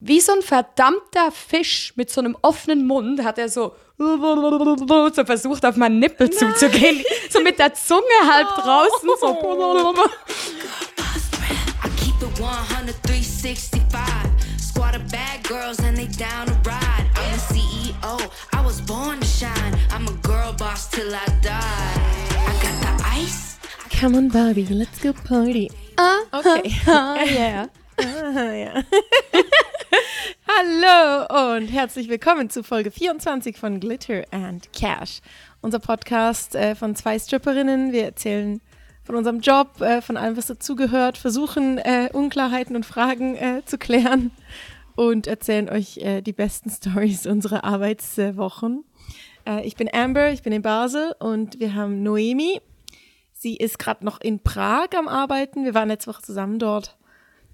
wie so ein verdammter Fisch mit so einem offenen Mund hat er so, so versucht, auf meinen Nippel Nein. zuzugehen. So mit der Zunge halb oh. draußen. So. Squad of bad girls and they down to ride. I'm the CEO, I was born to shine. I'm a girl boss till I die. I got the ice. Come on, Barbie, let's go party. Ah, okay. Ah, yeah. Ah, ja. Hallo und herzlich willkommen zu Folge 24 von Glitter and Cash. Unser Podcast äh, von zwei Stripperinnen. Wir erzählen von unserem Job, äh, von allem, was dazugehört, versuchen äh, Unklarheiten und Fragen äh, zu klären und erzählen euch äh, die besten Stories unserer Arbeitswochen. Äh, ich bin Amber, ich bin in Basel und wir haben Noemi. Sie ist gerade noch in Prag am Arbeiten. Wir waren letzte Woche zusammen dort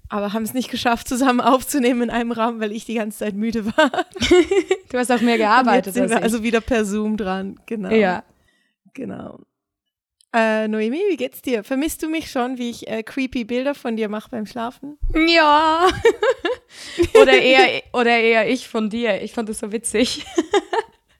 aber haben es nicht geschafft, zusammen aufzunehmen in einem Raum, weil ich die ganze Zeit müde war. du hast auch mehr gearbeitet. Sind wir also wieder per Zoom dran, genau. Ja. Genau. Äh, Noemi, wie geht's dir? Vermisst du mich schon, wie ich äh, creepy Bilder von dir mache beim Schlafen? Ja. oder, eher, oder eher ich von dir. Ich fand das so witzig.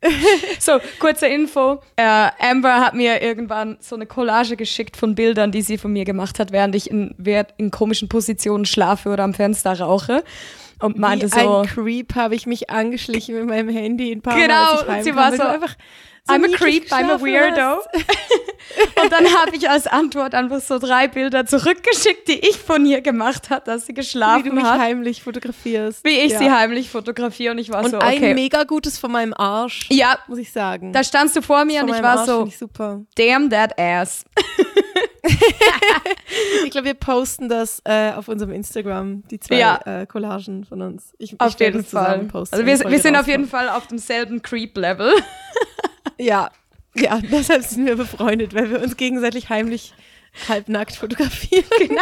so, kurze Info. Äh, Amber hat mir irgendwann so eine Collage geschickt von Bildern, die sie von mir gemacht hat, während ich in, in komischen Positionen schlafe oder am Fenster rauche. Und meinte Wie so. Ein Creep habe ich mich angeschlichen mit meinem Handy ein paar genau, Mal. Sie war so einfach so I'm a creep, I'm a weirdo. und dann habe ich als Antwort einfach so drei Bilder zurückgeschickt, die ich von ihr gemacht habe, dass sie geschlafen hat. Wie du mich hat. heimlich fotografierst. Wie ich ja. sie heimlich fotografiere und ich war und so, okay. ein mega gutes von meinem Arsch. Ja. Muss ich sagen. Da standst du vor mir und ich war Arsch so, ich super. damn that ass. ich glaube, wir posten das äh, auf unserem Instagram, die zwei ja. äh, Collagen von uns. Ich, auf ich jeden Fall. Also wir, wir sind auf jeden Fall auf demselben Creep-Level. Ja, ja, deshalb sind wir befreundet, weil wir uns gegenseitig heimlich halbnackt fotografieren. Genau.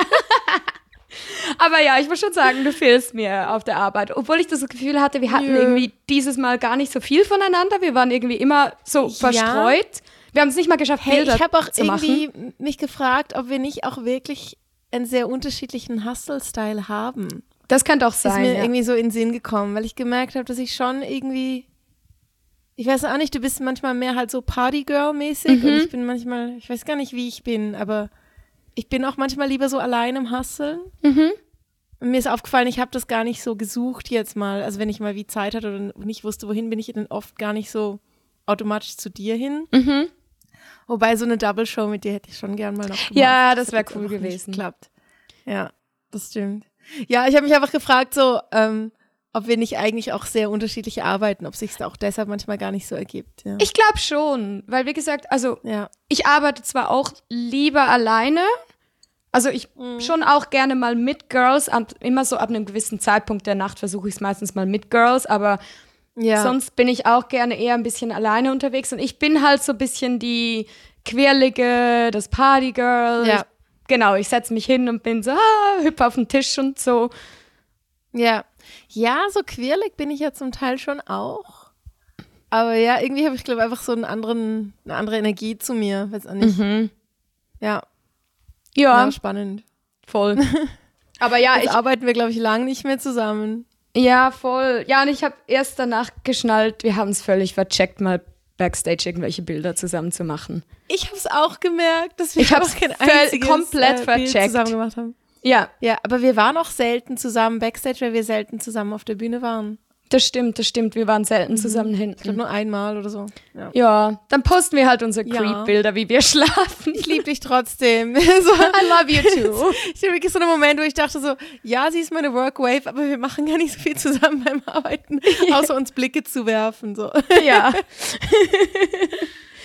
Aber ja, ich muss schon sagen, du fehlst mir auf der Arbeit. Obwohl ich das Gefühl hatte, wir hatten Nö. irgendwie dieses Mal gar nicht so viel voneinander. Wir waren irgendwie immer so verstreut. Ja. Wir haben es nicht mal geschafft, hey, Bilder ich habe auch irgendwie mich gefragt, ob wir nicht auch wirklich einen sehr unterschiedlichen Hustle-Style haben. Das kann doch sein. Ist mir ja. irgendwie so in den Sinn gekommen, weil ich gemerkt habe, dass ich schon irgendwie ich weiß auch nicht, du bist manchmal mehr halt so Partygirl-mäßig mhm. und ich bin manchmal, ich weiß gar nicht, wie ich bin, aber ich bin auch manchmal lieber so allein im Husteln. Mhm. Und mir ist aufgefallen, ich habe das gar nicht so gesucht jetzt mal. Also wenn ich mal wie Zeit hatte oder nicht wusste, wohin, bin ich dann oft gar nicht so automatisch zu dir hin. Mhm. Wobei so eine Double Show mit dir hätte ich schon gern mal noch gemacht. Ja, das, wäre cool gewesen. Klappt. Ja, das stimmt. Ja, ich habe mich einfach gefragt, so, ähm, ob wir nicht eigentlich auch sehr unterschiedlich arbeiten, ob sich es auch deshalb manchmal gar nicht so ergibt. Ja. Ich glaube schon, weil wie gesagt, also ja. ich arbeite zwar auch lieber alleine, also ich mhm. schon auch gerne mal mit Girls, immer so ab einem gewissen Zeitpunkt der Nacht versuche ich es meistens mal mit Girls, aber ja. sonst bin ich auch gerne eher ein bisschen alleine unterwegs und ich bin halt so ein bisschen die quirlige, das Partygirl. Ja. Genau, ich setze mich hin und bin so, ah, hüpfe auf den Tisch und so. Ja, ja, so quirlig bin ich ja zum Teil schon auch. Aber ja, irgendwie habe ich, glaube einfach so einen anderen, eine andere Energie zu mir. Weiß auch nicht. Mhm. Ja. Ja. ja. Spannend. Voll. Aber ja, Jetzt ich arbeiten wir, glaube ich, lang nicht mehr zusammen. Ja, voll. Ja, und ich habe erst danach geschnallt, wir haben es völlig vercheckt, mal Backstage irgendwelche Bilder zusammen zu machen. Ich habe es auch gemerkt, dass wir ich auch kein einziges komplett äh, vercheckt. zusammen gemacht haben. Ja. Ja, aber wir waren auch selten zusammen Backstage, weil wir selten zusammen auf der Bühne waren. Das stimmt, das stimmt. Wir waren selten mhm. zusammen hinten. Ich glaube nur einmal oder so. Ja, ja dann posten wir halt unsere ja. Creep-Bilder, wie wir schlafen. Ich liebe dich trotzdem. so, I love you too. ich hatte wirklich so einen Moment, wo ich dachte so, ja, sie ist meine Workwave, aber wir machen gar nicht so viel zusammen beim Arbeiten, außer uns Blicke zu werfen. So. Ja.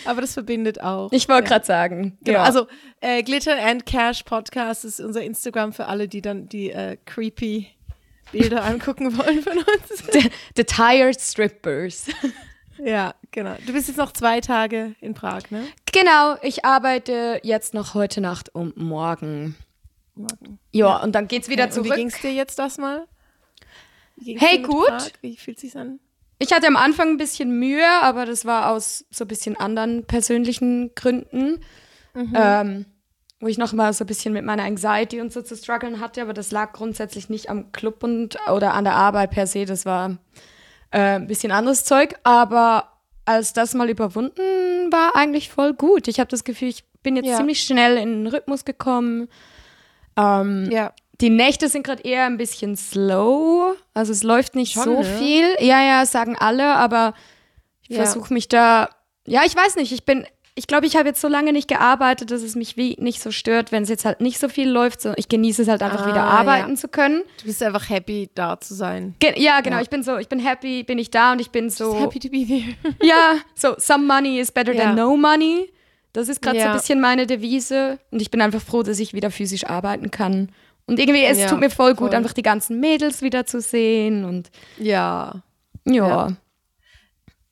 Aber das verbindet auch. Ich wollte ja. gerade sagen. Genau. Ja. Also äh, Glitter and Cash Podcast ist unser Instagram für alle, die dann die äh, creepy Bilder angucken wollen von uns. The, the Tired Strippers. Ja, genau. Du bist jetzt noch zwei Tage in Prag, ne? Genau, ich arbeite jetzt noch heute Nacht und morgen. Morgen. Ja, ja. und dann geht's wieder okay. zurück. Und wie ging's dir jetzt das mal? Hey, gut. Prag? Wie fühlt sich's an? Ich hatte am Anfang ein bisschen Mühe, aber das war aus so ein bisschen anderen persönlichen Gründen. Mhm. Ähm, wo ich noch mal so ein bisschen mit meiner Anxiety und so zu strugglen hatte, aber das lag grundsätzlich nicht am Club und oder an der Arbeit per se, das war äh, ein bisschen anderes Zeug, aber als das mal überwunden war, eigentlich voll gut. Ich habe das Gefühl, ich bin jetzt ja. ziemlich schnell in den Rhythmus gekommen. Ähm, ja. Die Nächte sind gerade eher ein bisschen slow, also es läuft nicht Schon, so ne? viel. Ja, ja, sagen alle, aber ich ja. versuche mich da. Ja, ich weiß nicht, ich bin ich glaube, ich habe jetzt so lange nicht gearbeitet, dass es mich wie nicht so stört, wenn es jetzt halt nicht so viel läuft. So, ich genieße es halt einfach ah, wieder arbeiten ja. zu können. Du bist einfach happy, da zu sein. Ge ja, genau. Ja. Ich bin so, ich bin happy, bin ich da und ich bin so. Just happy to be there. ja, so, some money is better ja. than no money. Das ist gerade so ein bisschen meine Devise. Und ich bin einfach froh, dass ich wieder physisch arbeiten kann. Und irgendwie, es tut mir voll gut, voll. einfach die ganzen Mädels wieder zu sehen. Und ja. Ja.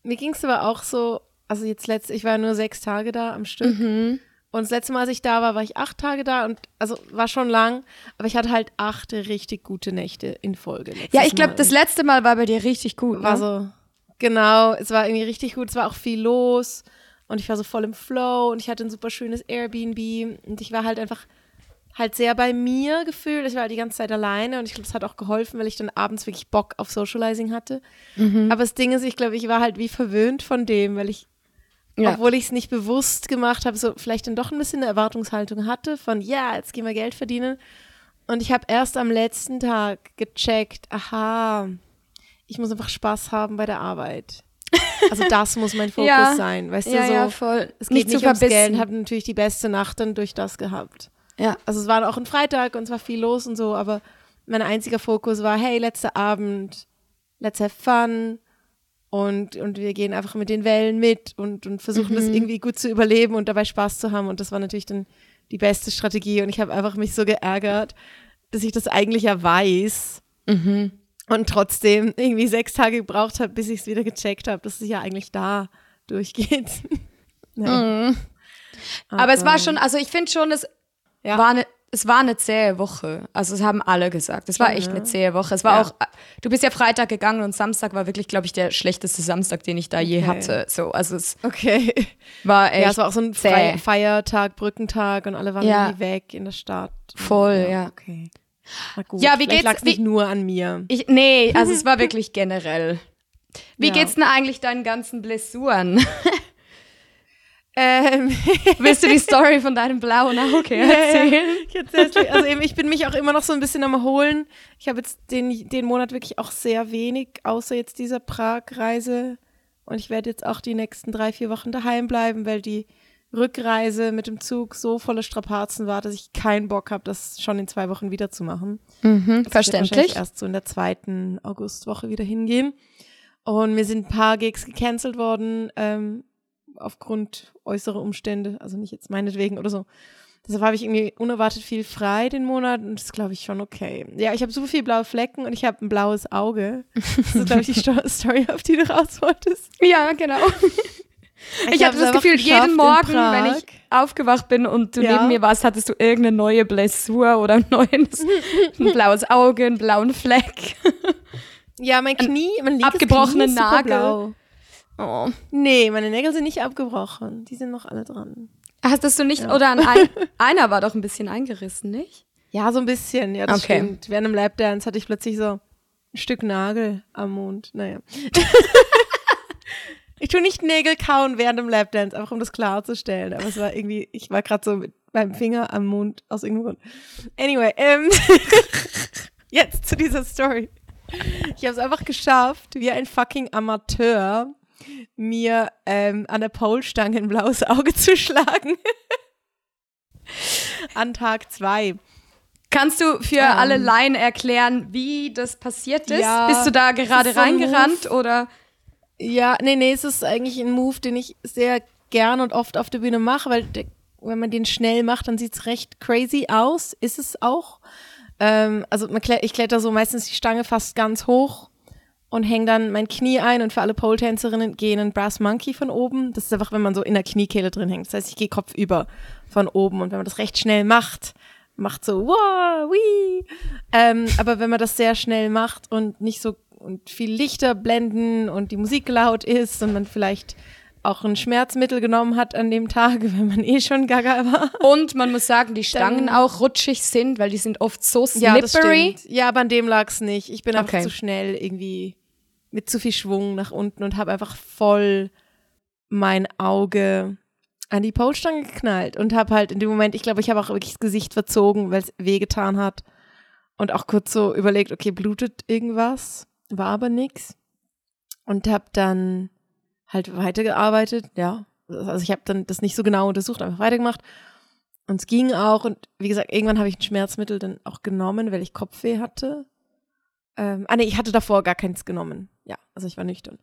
Mir ging es aber auch so, also jetzt letzte, ich war nur sechs Tage da am Stück. Mhm. Und das letzte Mal, als ich da war, war ich acht Tage da und also war schon lang, aber ich hatte halt acht richtig gute Nächte in Folge. Ja, ich glaube, das letzte Mal war bei dir richtig gut. War ne? so, genau, es war irgendwie richtig gut, es war auch viel los und ich war so voll im Flow und ich hatte ein super schönes Airbnb und ich war halt einfach halt sehr bei mir gefühlt. Ich war halt die ganze Zeit alleine und ich glaube, es hat auch geholfen, weil ich dann abends wirklich Bock auf Socializing hatte. Mhm. Aber das Ding ist, ich glaube, ich war halt wie verwöhnt von dem, weil ich ja. Obwohl ich es nicht bewusst gemacht habe, so vielleicht dann doch ein bisschen eine Erwartungshaltung hatte von, ja, jetzt gehen wir Geld verdienen. Und ich habe erst am letzten Tag gecheckt, aha, ich muss einfach Spaß haben bei der Arbeit. Also das muss mein Fokus ja. sein, weißt ja, du, so. Ja, voll. Es geht nicht, nicht ums Geld, habe natürlich die beste Nacht dann durch das gehabt. Ja. Also es war auch ein Freitag und es war viel los und so, aber mein einziger Fokus war, hey, letzter Abend, let's have fun, und, und wir gehen einfach mit den Wellen mit und, und versuchen mhm. das irgendwie gut zu überleben und dabei Spaß zu haben. Und das war natürlich dann die beste Strategie. Und ich habe einfach mich so geärgert, dass ich das eigentlich ja weiß. Mhm. Und trotzdem irgendwie sechs Tage gebraucht habe, bis ich es wieder gecheckt habe, dass es ja eigentlich da durchgeht. nee. mhm. Aber, Aber, es war schon, also ich finde schon, es ja. war eine es war eine zähe Woche. Also es haben alle gesagt. Es war echt eine zähe Woche. Es war ja. auch, du bist ja Freitag gegangen und Samstag war wirklich, glaube ich, der schlechteste Samstag, den ich da je hatte. So, also es okay. war echt. Ja, es war auch so ein Fre Feiertag, Brückentag und alle waren ja. irgendwie weg in der Stadt. Voll, ja. Okay. Na gut, ja, wie geht's? Lag's nicht nur an mir. Ich, nee, also es war wirklich generell. Wie ja. geht's denn eigentlich deinen ganzen Blessuren? Ähm. Willst du die Story von deinem blauen Auge erzählen? Ja, ich, also eben, ich bin mich auch immer noch so ein bisschen am Holen. Ich habe jetzt den, den Monat wirklich auch sehr wenig, außer jetzt dieser Prag-Reise. Und ich werde jetzt auch die nächsten drei, vier Wochen daheim bleiben, weil die Rückreise mit dem Zug so volle Strapazen war, dass ich keinen Bock habe, das schon in zwei Wochen wieder zu machen. Mhm, verständlich. Ich erst so in der zweiten Augustwoche wieder hingehen. Und mir sind ein paar Gigs gecancelt worden. Ähm, aufgrund äußerer Umstände, also nicht jetzt meinetwegen oder so. Deshalb habe ich irgendwie unerwartet viel frei den Monat und das ist, glaube ich, schon okay. Ja, ich habe super viele blaue Flecken und ich habe ein blaues Auge. Das ist, glaube ich, die Story, auf die du raus wolltest. Ja, genau. Ich, ich hatte das Gefühl, jeden Morgen, wenn ich aufgewacht bin und du ja. neben mir warst, hattest du irgendeine neue Blessur oder ein, neues, ein blaues Auge, einen blauen Fleck. Ja, mein Knie, mein abgebrochenen Nagel. Blau. Oh. Nee, meine Nägel sind nicht abgebrochen. Die sind noch alle dran. Hast du nicht, ja. oder an ein, einer war doch ein bisschen eingerissen, nicht? Ja, so ein bisschen, ja, das okay. stimmt. Während dem Lapdance hatte ich plötzlich so ein Stück Nagel am Mond. Naja. ich tue nicht Nägel kauen während dem Lapdance, einfach um das klarzustellen. Aber es war irgendwie, ich war gerade so mit meinem Finger am Mond aus irgendeinem Grund. Anyway, ähm, jetzt zu dieser Story. Ich habe es einfach geschafft, wie ein fucking Amateur mir ähm, an der Polstange ein blaues Auge zu schlagen. an Tag zwei. Kannst du für ähm, alle Laien erklären, wie das passiert ist? Ja, Bist du da gerade so reingerannt oder? Ja, nee, nee, es ist eigentlich ein Move, den ich sehr gern und oft auf der Bühne mache, weil der, wenn man den schnell macht, dann sieht es recht crazy aus. Ist es auch. Ähm, also man, ich kletter so meistens die Stange fast ganz hoch und hänge dann mein Knie ein und für alle Pole-Tänzerinnen gehen ein Brass Monkey von oben. Das ist einfach, wenn man so in der Kniekehle drin hängt. Das heißt, ich gehe kopfüber von oben und wenn man das recht schnell macht, macht so, wow, wie. Ähm, aber wenn man das sehr schnell macht und nicht so und viel Lichter blenden und die Musik laut ist und man vielleicht auch ein Schmerzmittel genommen hat an dem Tag, wenn man eh schon gaga war. Und man muss sagen, die Stangen Dann, auch rutschig sind, weil die sind oft so slippery. Ja, ja aber an dem lag es nicht. Ich bin einfach okay. zu schnell irgendwie mit zu viel Schwung nach unten und habe einfach voll mein Auge an die Polstange geknallt und habe halt in dem Moment, ich glaube, ich habe auch wirklich das Gesicht verzogen, weil es wehgetan hat und auch kurz so überlegt, okay, blutet irgendwas, war aber nix und habe dann halt weitergearbeitet, ja. Also ich habe dann das nicht so genau untersucht, einfach weitergemacht und es ging auch und wie gesagt, irgendwann habe ich ein Schmerzmittel dann auch genommen, weil ich Kopfweh hatte. Ähm, ah nee, ich hatte davor gar keins genommen. Ja, also ich war nüchtern.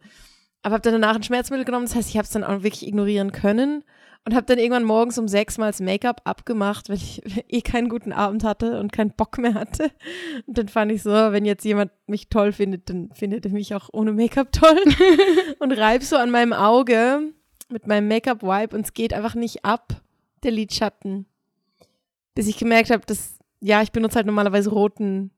Aber habe dann danach ein Schmerzmittel genommen, das heißt, ich habe es dann auch wirklich ignorieren können und habe dann irgendwann morgens um sechs mal das Make-up abgemacht, weil ich eh keinen guten Abend hatte und keinen Bock mehr hatte. Und dann fand ich so, wenn jetzt jemand mich toll findet, dann findet er mich auch ohne Make-up toll. und reib so an meinem Auge mit meinem Make-up-Wipe und es geht einfach nicht ab, der Lidschatten. Bis ich gemerkt habe, dass, ja, ich benutze halt normalerweise roten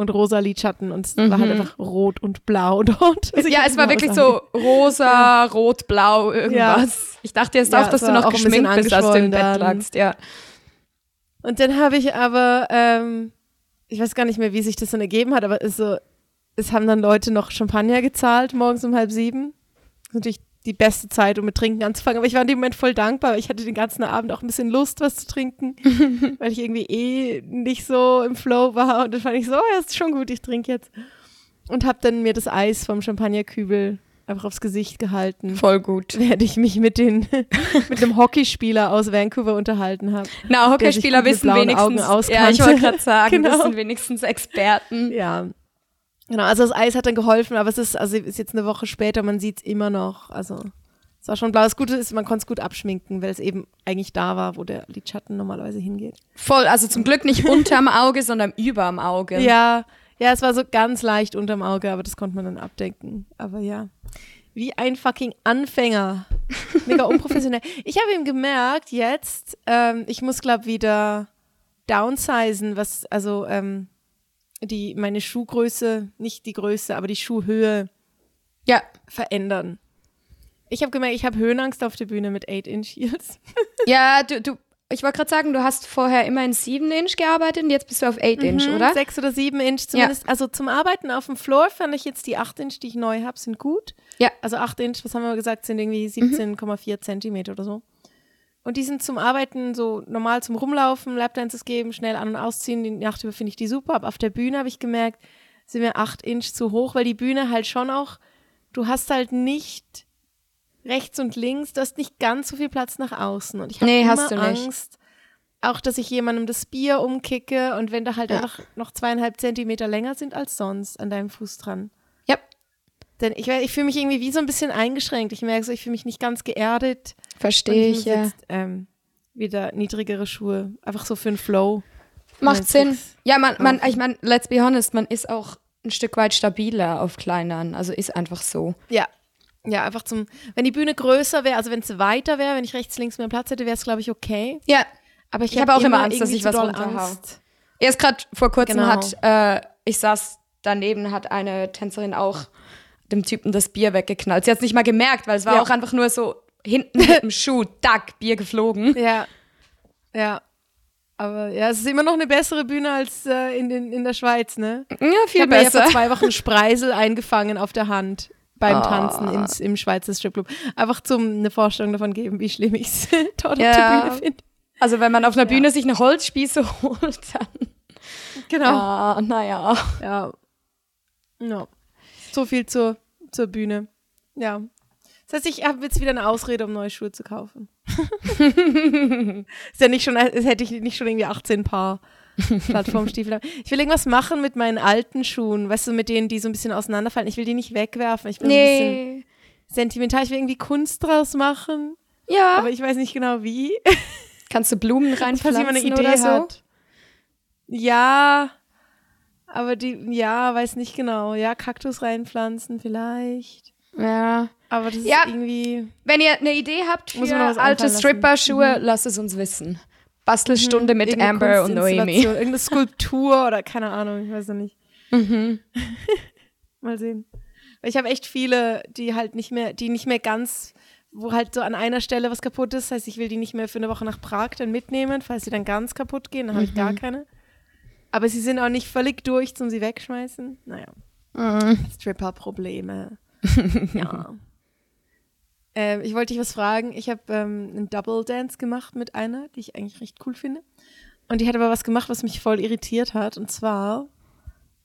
und rosa Lidschatten und es mhm. war halt mhm. einfach rot und blau dort. Also ja, es war wirklich so rosa, rot, blau, irgendwas. Ja. Ich dachte jetzt ja, auch, dass du noch geschminkt bist, als du im Bett lagst, ja. Und dann habe ich aber, ähm, ich weiß gar nicht mehr, wie sich das dann ergeben hat, aber es, so, es haben dann Leute noch Champagner gezahlt, morgens um halb sieben. Natürlich die beste Zeit, um mit Trinken anzufangen. Aber ich war in dem Moment voll dankbar, ich hatte den ganzen Abend auch ein bisschen Lust, was zu trinken, weil ich irgendwie eh nicht so im Flow war. Und dann fand ich so, oh, ja, ist schon gut, ich trinke jetzt. Und habe dann mir das Eis vom Champagnerkübel einfach aufs Gesicht gehalten. Voll gut. Während ich mich mit, den, mit einem Hockeyspieler aus Vancouver unterhalten habe. Na, Hockeyspieler wissen wenigstens, ja, ich wollte gerade sagen, genau. wissen wenigstens Experten. Ja, Genau, also das Eis hat dann geholfen, aber es ist, also ist jetzt eine Woche später, man sieht es immer noch. Also es war schon blau. Das Gute ist, man konnte es gut abschminken, weil es eben eigentlich da war, wo der Lidschatten normalerweise hingeht. Voll, also zum Glück nicht unterm Auge, sondern überm Auge. Ja, ja, es war so ganz leicht unterm Auge, aber das konnte man dann abdenken. Aber ja, wie ein fucking Anfänger. Mega unprofessionell. ich habe ihm gemerkt, jetzt, ähm, ich muss, glaube wieder downsizen, was, also, ähm, die meine Schuhgröße, nicht die Größe, aber die Schuhhöhe ja. verändern. Ich habe gemerkt, ich habe Höhenangst auf der Bühne mit 8-Inch Heels. ja, du, du ich wollte gerade sagen, du hast vorher immer in 7-Inch gearbeitet und jetzt bist du auf 8-Inch, mhm, oder? 6 oder 7-Inch zumindest. Ja. Also zum Arbeiten auf dem Floor fand ich jetzt die 8-Inch, die ich neu habe, sind gut. Ja. Also 8-Inch, was haben wir gesagt, sind irgendwie 17,4 mhm. Zentimeter oder so. Und die sind zum Arbeiten so normal zum Rumlaufen, Lapdances geben, schnell an- und ausziehen. Die Nacht über finde ich die super. Aber auf der Bühne habe ich gemerkt, sind mir acht Inch zu hoch, weil die Bühne halt schon auch, du hast halt nicht rechts und links, du hast nicht ganz so viel Platz nach außen. Und ich habe nee, immer Angst, auch dass ich jemandem das Bier umkicke und wenn da halt ja. einfach noch zweieinhalb Zentimeter länger sind als sonst an deinem Fuß dran. Ja. Denn ich, ich fühle mich irgendwie wie so ein bisschen eingeschränkt. Ich merke so, ich fühle mich nicht ganz geerdet. Verstehe ich, ja. Jetzt, ähm, wieder niedrigere Schuhe. Einfach so für einen Flow. Macht Sinn. Ja, man, man, ich meine, let's be honest, man ist auch ein Stück weit stabiler auf kleineren. Also ist einfach so. Ja. Ja, einfach zum, wenn die Bühne größer wäre, also wenn es weiter wäre, wenn ich rechts, links mehr Platz hätte, wäre es, glaube ich, okay. Ja. Aber ich, ich habe hab auch immer Angst, dass ich was runterhau. Erst gerade vor kurzem genau. hat, äh, ich saß daneben, hat eine Tänzerin auch dem Typen das Bier weggeknallt. Sie hat es nicht mal gemerkt, weil es war ja. auch einfach nur so hinten mit dem Schuh, dack, Bier geflogen. Ja. Ja. Aber ja, es ist immer noch eine bessere Bühne als äh, in, in, in der Schweiz, ne? Ja, viel ich besser. Ich habe ja vor zwei Wochen Spreisel eingefangen auf der Hand beim oh. Tanzen ins, im Schweizer Stripclub. Einfach zum eine Vorstellung davon geben, wie schlimm ich es dort ja. auf der Bühne finde. Also wenn man auf einer Bühne sich eine Holzspieße holt, dann. Genau. Ja, naja. Ja. No. So viel zur, zur Bühne. Ja. Das heißt, ich habe jetzt wieder eine Ausrede, um neue Schuhe zu kaufen. ist ja nicht schon, als hätte ich nicht schon irgendwie 18 Paar Plattformstiefel. Ich will irgendwas machen mit meinen alten Schuhen, weißt du, mit denen, die so ein bisschen auseinanderfallen. Ich will die nicht wegwerfen. Ich bin nee. ein bisschen sentimental. Ich will irgendwie Kunst draus machen. Ja. Aber ich weiß nicht genau wie. Kannst du Blumen reinpflanzen Falls jemand eine Idee so? hat. Ja, aber die, ja, weiß nicht genau. Ja, Kaktus reinpflanzen vielleicht. Ja. Aber das ist ja, irgendwie. Wenn ihr eine Idee habt für alte Stripper-Schuhe, mhm. lasst es uns wissen. Bastelstunde mhm. mit Irgende Amber und Noemi. Irgendeine Skulptur oder keine Ahnung, ich weiß noch nicht. Mhm. Mal sehen. Ich habe echt viele, die halt nicht mehr, die nicht mehr ganz wo halt so an einer Stelle was kaputt ist. Das heißt, ich will die nicht mehr für eine Woche nach Prag dann mitnehmen, falls sie dann ganz kaputt gehen, dann habe ich gar keine. Aber sie sind auch nicht völlig durch zum sie wegschmeißen. Naja. Stripper-Probleme. ja. Ähm, ich wollte dich was fragen. Ich habe ähm, einen Double Dance gemacht mit einer, die ich eigentlich recht cool finde. Und die hat aber was gemacht, was mich voll irritiert hat. Und zwar,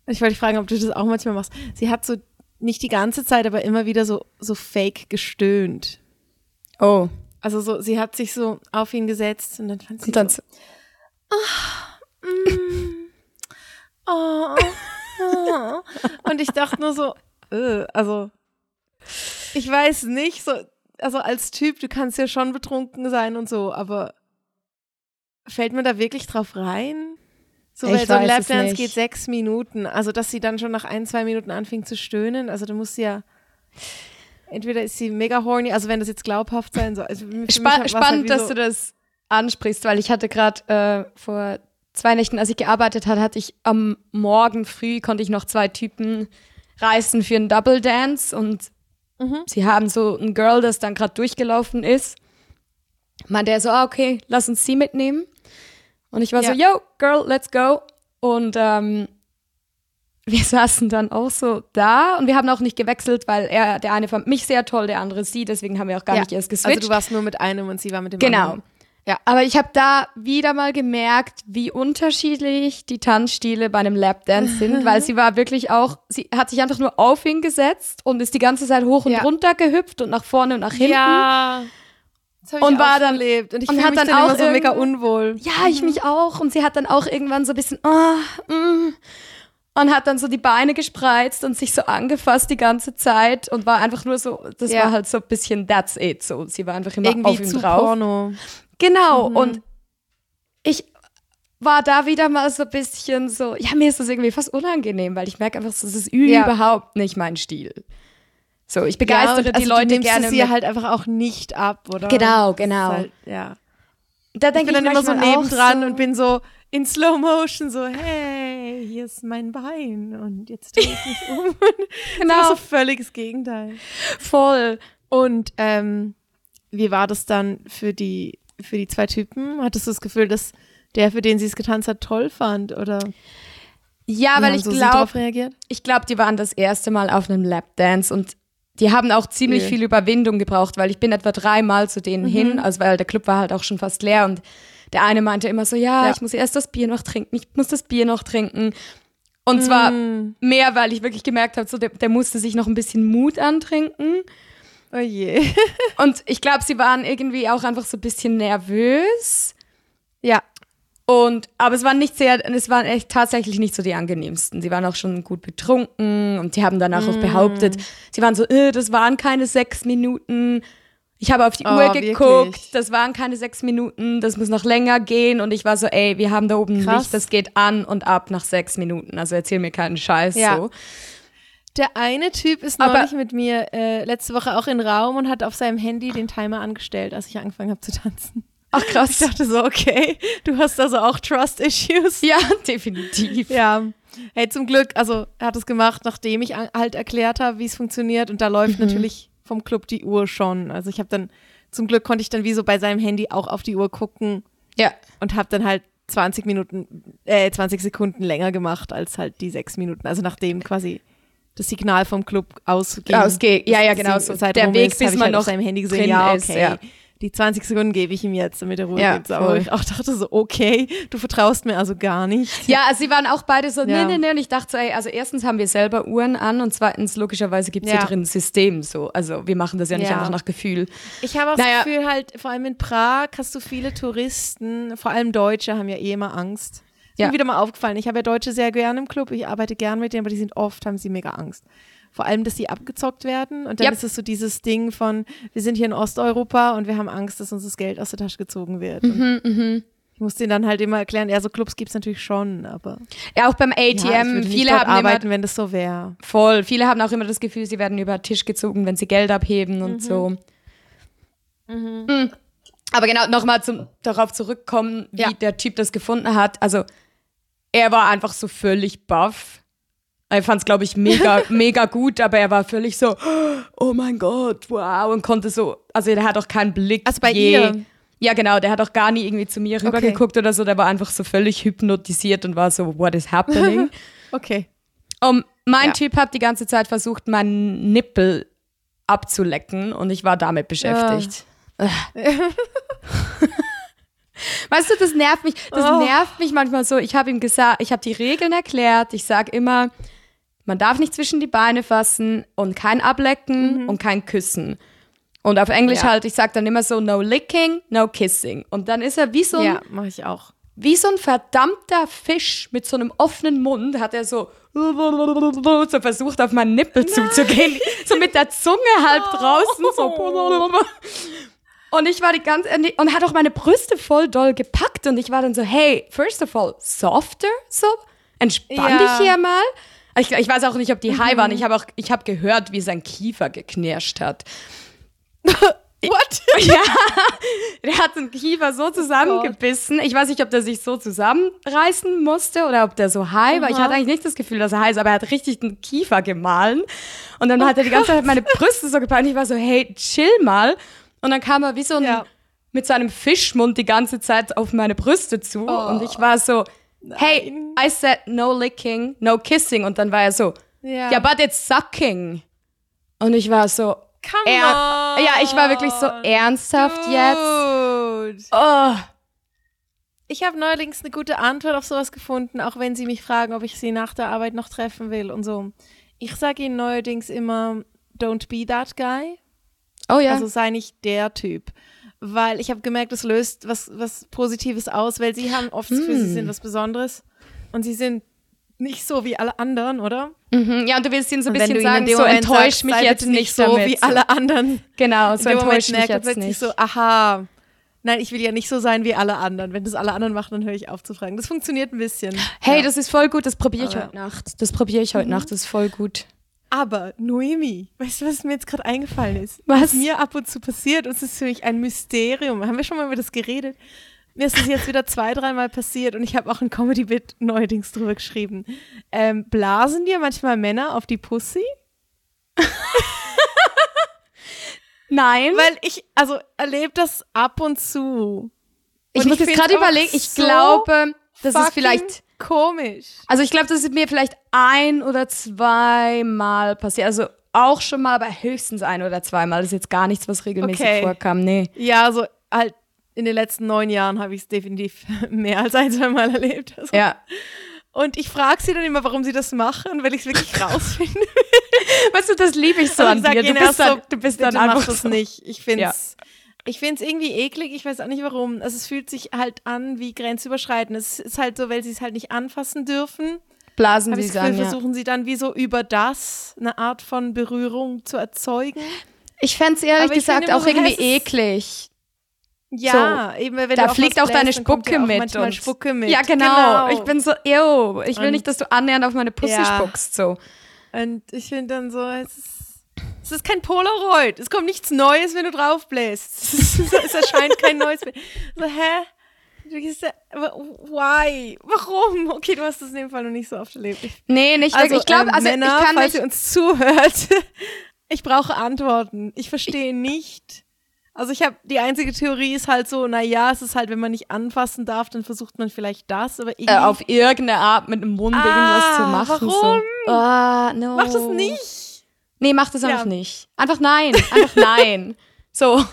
ich wollte dich fragen, ob du das auch manchmal machst. Sie hat so nicht die ganze Zeit, aber immer wieder so, so fake gestöhnt. Oh. Also so, sie hat sich so auf ihn gesetzt und dann fand sie Und dann so, oh, mm, oh, oh. und ich dachte nur so, äh, also ich weiß nicht, so, also als Typ, du kannst ja schon betrunken sein und so, aber fällt mir da wirklich drauf rein? So, Ich weil so ein Lapdance geht sechs Minuten. Also, dass sie dann schon nach ein, zwei Minuten anfängt zu stöhnen. Also, du musst ja. Entweder ist sie mega horny, also wenn das jetzt glaubhaft sein soll. Also für mich Spa war's halt spannend, wie dass so, du das ansprichst, weil ich hatte gerade äh, vor zwei Nächten, als ich gearbeitet hatte, hatte ich am Morgen früh, konnte ich noch zwei Typen reißen für einen Double Dance und Mhm. sie haben so ein Girl, das dann gerade durchgelaufen ist, meinte er so, ah, okay, lass uns sie mitnehmen. Und ich war so, yo, Girl, let's go. Und ähm, wir saßen dann auch so da und wir haben auch nicht gewechselt, weil er, der eine fand mich sehr toll, der andere sie, deswegen haben wir auch gar Ja. nicht erst geswitcht. Also, du warst nur mit einem und sie war mit dem Genau. anderen. Ja. Aber ich habe da wieder mal gemerkt, wie unterschiedlich die Tanzstile bei einem Lapdance sind, weil sie war wirklich auch, sie hat sich einfach nur auf ihn gesetzt und ist die ganze Zeit hoch und Ja. runter gehüpft und nach vorne und nach hinten. Ja. Und war dann- erlebt. Und ich und hat mich dann dann, auch so mega unwohl. Ja, ich mich auch. Und sie hat dann auch irgendwann so ein bisschen, oh, mm, und hat dann so die Beine gespreizt und sich so angefasst die ganze Zeit und war einfach nur so, das Ja. war halt so ein bisschen that's it. So, sie war einfach immer auf Irgendwie ihm zu drauf. Porno. Genau, Mhm. und ich war da wieder mal so ein bisschen so, ja, mir ist das irgendwie fast unangenehm, weil ich merke einfach, das ist Ja. überhaupt nicht mein Stil. So, ich begeistere ja, und, die also Leute du gerne. ihr mit- halt einfach auch nicht ab, oder? Genau, genau. Halt, ja. da Ich denke bin dann immer so nebendran so, und bin so in Slow Motion so, hey, hier ist mein Bein und jetzt drehe ich mich um. Genau. So völliges Gegenteil. voll. Und ähm, wie war das dann für die, für die zwei Typen? Hattest du das Gefühl, dass der, für den sie es getanzt hat, toll fand? Oder Ja, weil ich so glaube, ich glaube, die waren das erste Mal auf einem Lapdance und die haben auch ziemlich Ja. viel Überwindung gebraucht, weil ich bin etwa dreimal zu denen Mhm. hin, also weil der Club war halt auch schon fast leer und der eine meinte immer so, ja, Ja. ich muss erst das Bier noch trinken, ich muss das Bier noch trinken. Und zwar Mm. mehr, weil ich wirklich gemerkt habe, so der, der musste sich noch ein bisschen Mut antrinken. Oh je. Und ich glaube, sie waren irgendwie auch einfach so ein bisschen nervös. ja. Und, aber es waren nicht sehr, es waren echt tatsächlich nicht so die angenehmsten. Sie waren auch schon gut betrunken und die haben danach Mm. auch behauptet, sie waren so, äh, das waren keine sechs Minuten. Ich habe auf die Oh, Uhr wirklich? geguckt, das waren keine sechs Minuten, das muss noch länger gehen. Und ich war so, ey, wir haben da oben Krass. Licht, das geht an und ab nach sechs Minuten. Also erzähl mir keinen Scheiß Ja. so. Der eine Typ ist Aber- neulich mit mir äh, letzte Woche auch in Raum und hat auf seinem Handy den Timer angestellt, als ich angefangen habe zu tanzen. Ach Ich krass. dachte so, okay, du hast also auch Trust-Issues. Ja, definitiv. Ja. Hey, zum Glück, also er hat es gemacht, nachdem ich halt erklärt habe, wie es funktioniert. Und da läuft Mhm. natürlich vom Club die Uhr schon. Also ich habe dann, zum Glück konnte ich dann wie so bei seinem Handy auch auf die Uhr gucken Ja. und habe dann halt 20 Minuten, äh, 20 Sekunden länger gemacht als halt die sechs Minuten. Also nachdem quasi das Signal vom Club. Ausgeht. Ja, ja, dass genau. So der Weg, ist, bis ich man halt auf noch seinem Handy gesehen, ja, ist, okay. ja. Die 20 Sekunden gebe ich ihm jetzt, damit er Ruhe Ja, gibt. Aber voll. ich auch dachte so, okay, du vertraust mir also gar nicht. Ja, also sie waren auch beide so, Ja. nee, nee, nee. Und ich dachte so, ey, also erstens haben wir selber Uhren an und zweitens, logischerweise gibt es Ja. hier drin ein System so. Also wir machen das ja nicht Ja. einfach nach Gefühl. Ich habe auch Naja. das Gefühl, halt, vor allem in Prag hast du viele Touristen, vor allem Deutsche haben ja eh immer Angst. Ja. mir wieder mal aufgefallen. Ich habe ja Deutsche sehr gern im Club, ich arbeite gern mit denen, aber die sind oft, haben sie mega Angst. Vor allem, dass sie abgezockt werden. Und dann Yep. ist es so dieses Ding von, wir sind hier in Osteuropa und wir haben Angst, dass uns das Geld aus der Tasche gezogen wird. Und Mhm, ich muss denen dann halt immer erklären, ja, so Clubs gibt es natürlich schon, aber Ja, auch beim ja, ich ATM, würde nicht viele haben arbeiten, immer wenn das so wäre. voll, viele haben auch immer das Gefühl, sie werden über den Tisch gezogen, wenn sie Geld abheben und so. Mhm. Aber genau, nochmal darauf zurückkommen, wie Ja. der Typ das gefunden hat. Also er war einfach so völlig baff. Er fand es, glaube ich, mega, mega gut, aber er war völlig so, oh mein Gott, wow, und konnte so, also der hat auch keinen Blick. Also bei je. ihr? Ja, genau, der hat auch gar nie irgendwie zu mir rübergeguckt okay. oder so, der war einfach so völlig hypnotisiert und war so, what is happening? okay. Um, mein ja. Typ hat die ganze Zeit versucht, meinen Nippel abzulecken und ich war damit beschäftigt. Ja. weißt du, das nervt mich, das oh. nervt mich manchmal so. Ich habe ihm gesagt, ich habe die Regeln erklärt. Ich sage immer, man darf nicht zwischen die Beine fassen und kein Ablecken mhm. und kein Küssen. Und auf Englisch ja. halt, ich sage dann immer so, no licking, no kissing. Und dann ist er wie so ein, ja, mach ich auch. Wie so ein verdammter Fisch mit so einem offenen Mund hat er so, so versucht, auf meinen Nippel Nein. zuzugehen. So mit der Zunge halb draußen. So. Und ich war die ganze, und hat auch meine Brüste voll doll gepackt. Und ich war dann so, hey, first of all, softer, so, entspann ja. dich hier mal. Ich, ich, weiß auch nicht, ob die mhm. high waren. Ich habe auch, ich habe gehört, wie sein Kiefer geknirscht hat. What? ja, der hat den Kiefer so zusammengebissen. Ich weiß nicht, ob der sich so zusammenreißen musste oder ob der so high war. Ich hatte eigentlich nicht das Gefühl, dass er high ist, aber er hat richtig den Kiefer gemahlen. Und dann oh hat er die ganze Zeit meine Brüste so gepackt. Und ich war so, hey, chill mal. Und dann kam er wie so ein, ja. mit seinem Fischmund die ganze Zeit auf meine Brüste zu. Oh. Und ich war so, Nein. hey, I said no licking, no kissing. Und dann war er so, ja, yeah, but it's sucking. Und ich war so, Come on. Ja, ich war wirklich so ernsthaft Dude. jetzt. Oh. Ich habe neuerdings eine gute Antwort auf sowas gefunden, auch wenn sie mich fragen, ob ich sie nach der Arbeit noch treffen will und so. Ich sage ihnen neuerdings immer, don't be that guy. Oh ja. Also sei nicht der Typ. Weil ich habe gemerkt, es löst was, was Positives aus, weil sie haben oft das Gefühl, sie hm. sind was Besonderes. Und sie sind nicht so wie alle anderen, oder? Mhm, ja, und du willst ihnen so ein bisschen sagen, so enttäusch mich jetzt nicht so damit. wie alle anderen. Genau, so enttäusch mich jetzt nicht. so, aha, nein, ich will ja nicht so sein wie alle anderen. Wenn das alle anderen machen, dann höre ich auf zu fragen. Das funktioniert ein bisschen. Hey, ja. das ist voll gut, das probiere ich Aber. heute Nacht. Das probiere ich heute mhm. Nacht, das ist voll gut. Aber, Noemi, weißt du, was mir jetzt gerade eingefallen ist? Was? was mir ab und zu passiert, und es ist für mich ein Mysterium. Haben wir schon mal über das geredet? Mir ist es jetzt wieder zwei, dreimal passiert und ich habe auch ein Comedy-Bit neuerdings drüber geschrieben. Ähm, blasen dir manchmal Männer auf die Pussy? Nein. Weil ich, also erlebe das ab und zu. Ich und muss ich jetzt gerade überlegen, ich so glaube, das ist vielleicht komisch. Also ich glaube, das ist mir vielleicht ein oder zweimal passiert. Also auch schon mal, aber höchstens ein oder zweimal. Das ist jetzt gar nichts, was regelmäßig okay. vorkam. Nee. Ja, so halt in den letzten neun Jahren habe ich es definitiv mehr als ein, zwei Mal erlebt. Also. Ja. Und ich frage sie dann immer, warum sie das machen, weil ich es wirklich rausfinden will. weißt du, das liebe ich so an dir. Du bist, dann, du bist dann einfach das so. nicht. Ich finde es ja. Ich irgendwie eklig. Ich weiß auch nicht warum. Also es fühlt sich halt an wie grenzüberschreitend. Es ist halt so, weil sie es halt nicht anfassen dürfen. Blasen sie es an, versuchen sie dann wie so über das eine Art von Berührung zu erzeugen. Ich fände es ehrlich gesagt auch irgendwie eklig. Ja, so, eben, wenn da fliegt auch deine Spucke ja mit. Manchmal Spucke mit. Ja, genau. genau. Ich bin so, ew, ich will und, nicht, dass du annähernd auf meine Pussy ja. spuckst. So. Und ich finde dann so, es ist, es ist kein Polaroid. Es kommt nichts Neues, wenn du drauf bläst. Es, es erscheint kein neues. So, hä? Du gehst ja, why? Warum? Okay, du hast das in dem Fall noch nicht so oft erlebt. Nee, nicht also. Ich glaube, ähm, also Männer, ich kann falls ihr uns zuhört, ich brauche Antworten. Ich verstehe nicht also ich habe die einzige Theorie ist halt so, naja, es ist halt, wenn man nicht anfassen darf, dann versucht man vielleicht das, aber irgendwie äh, auf irgendeine Art mit dem Mund ah, irgendwas zu machen. Warum? So. Uh, no. Mach das nicht. Nee, mach das einfach ja. nicht. Einfach nein. Einfach nein. So.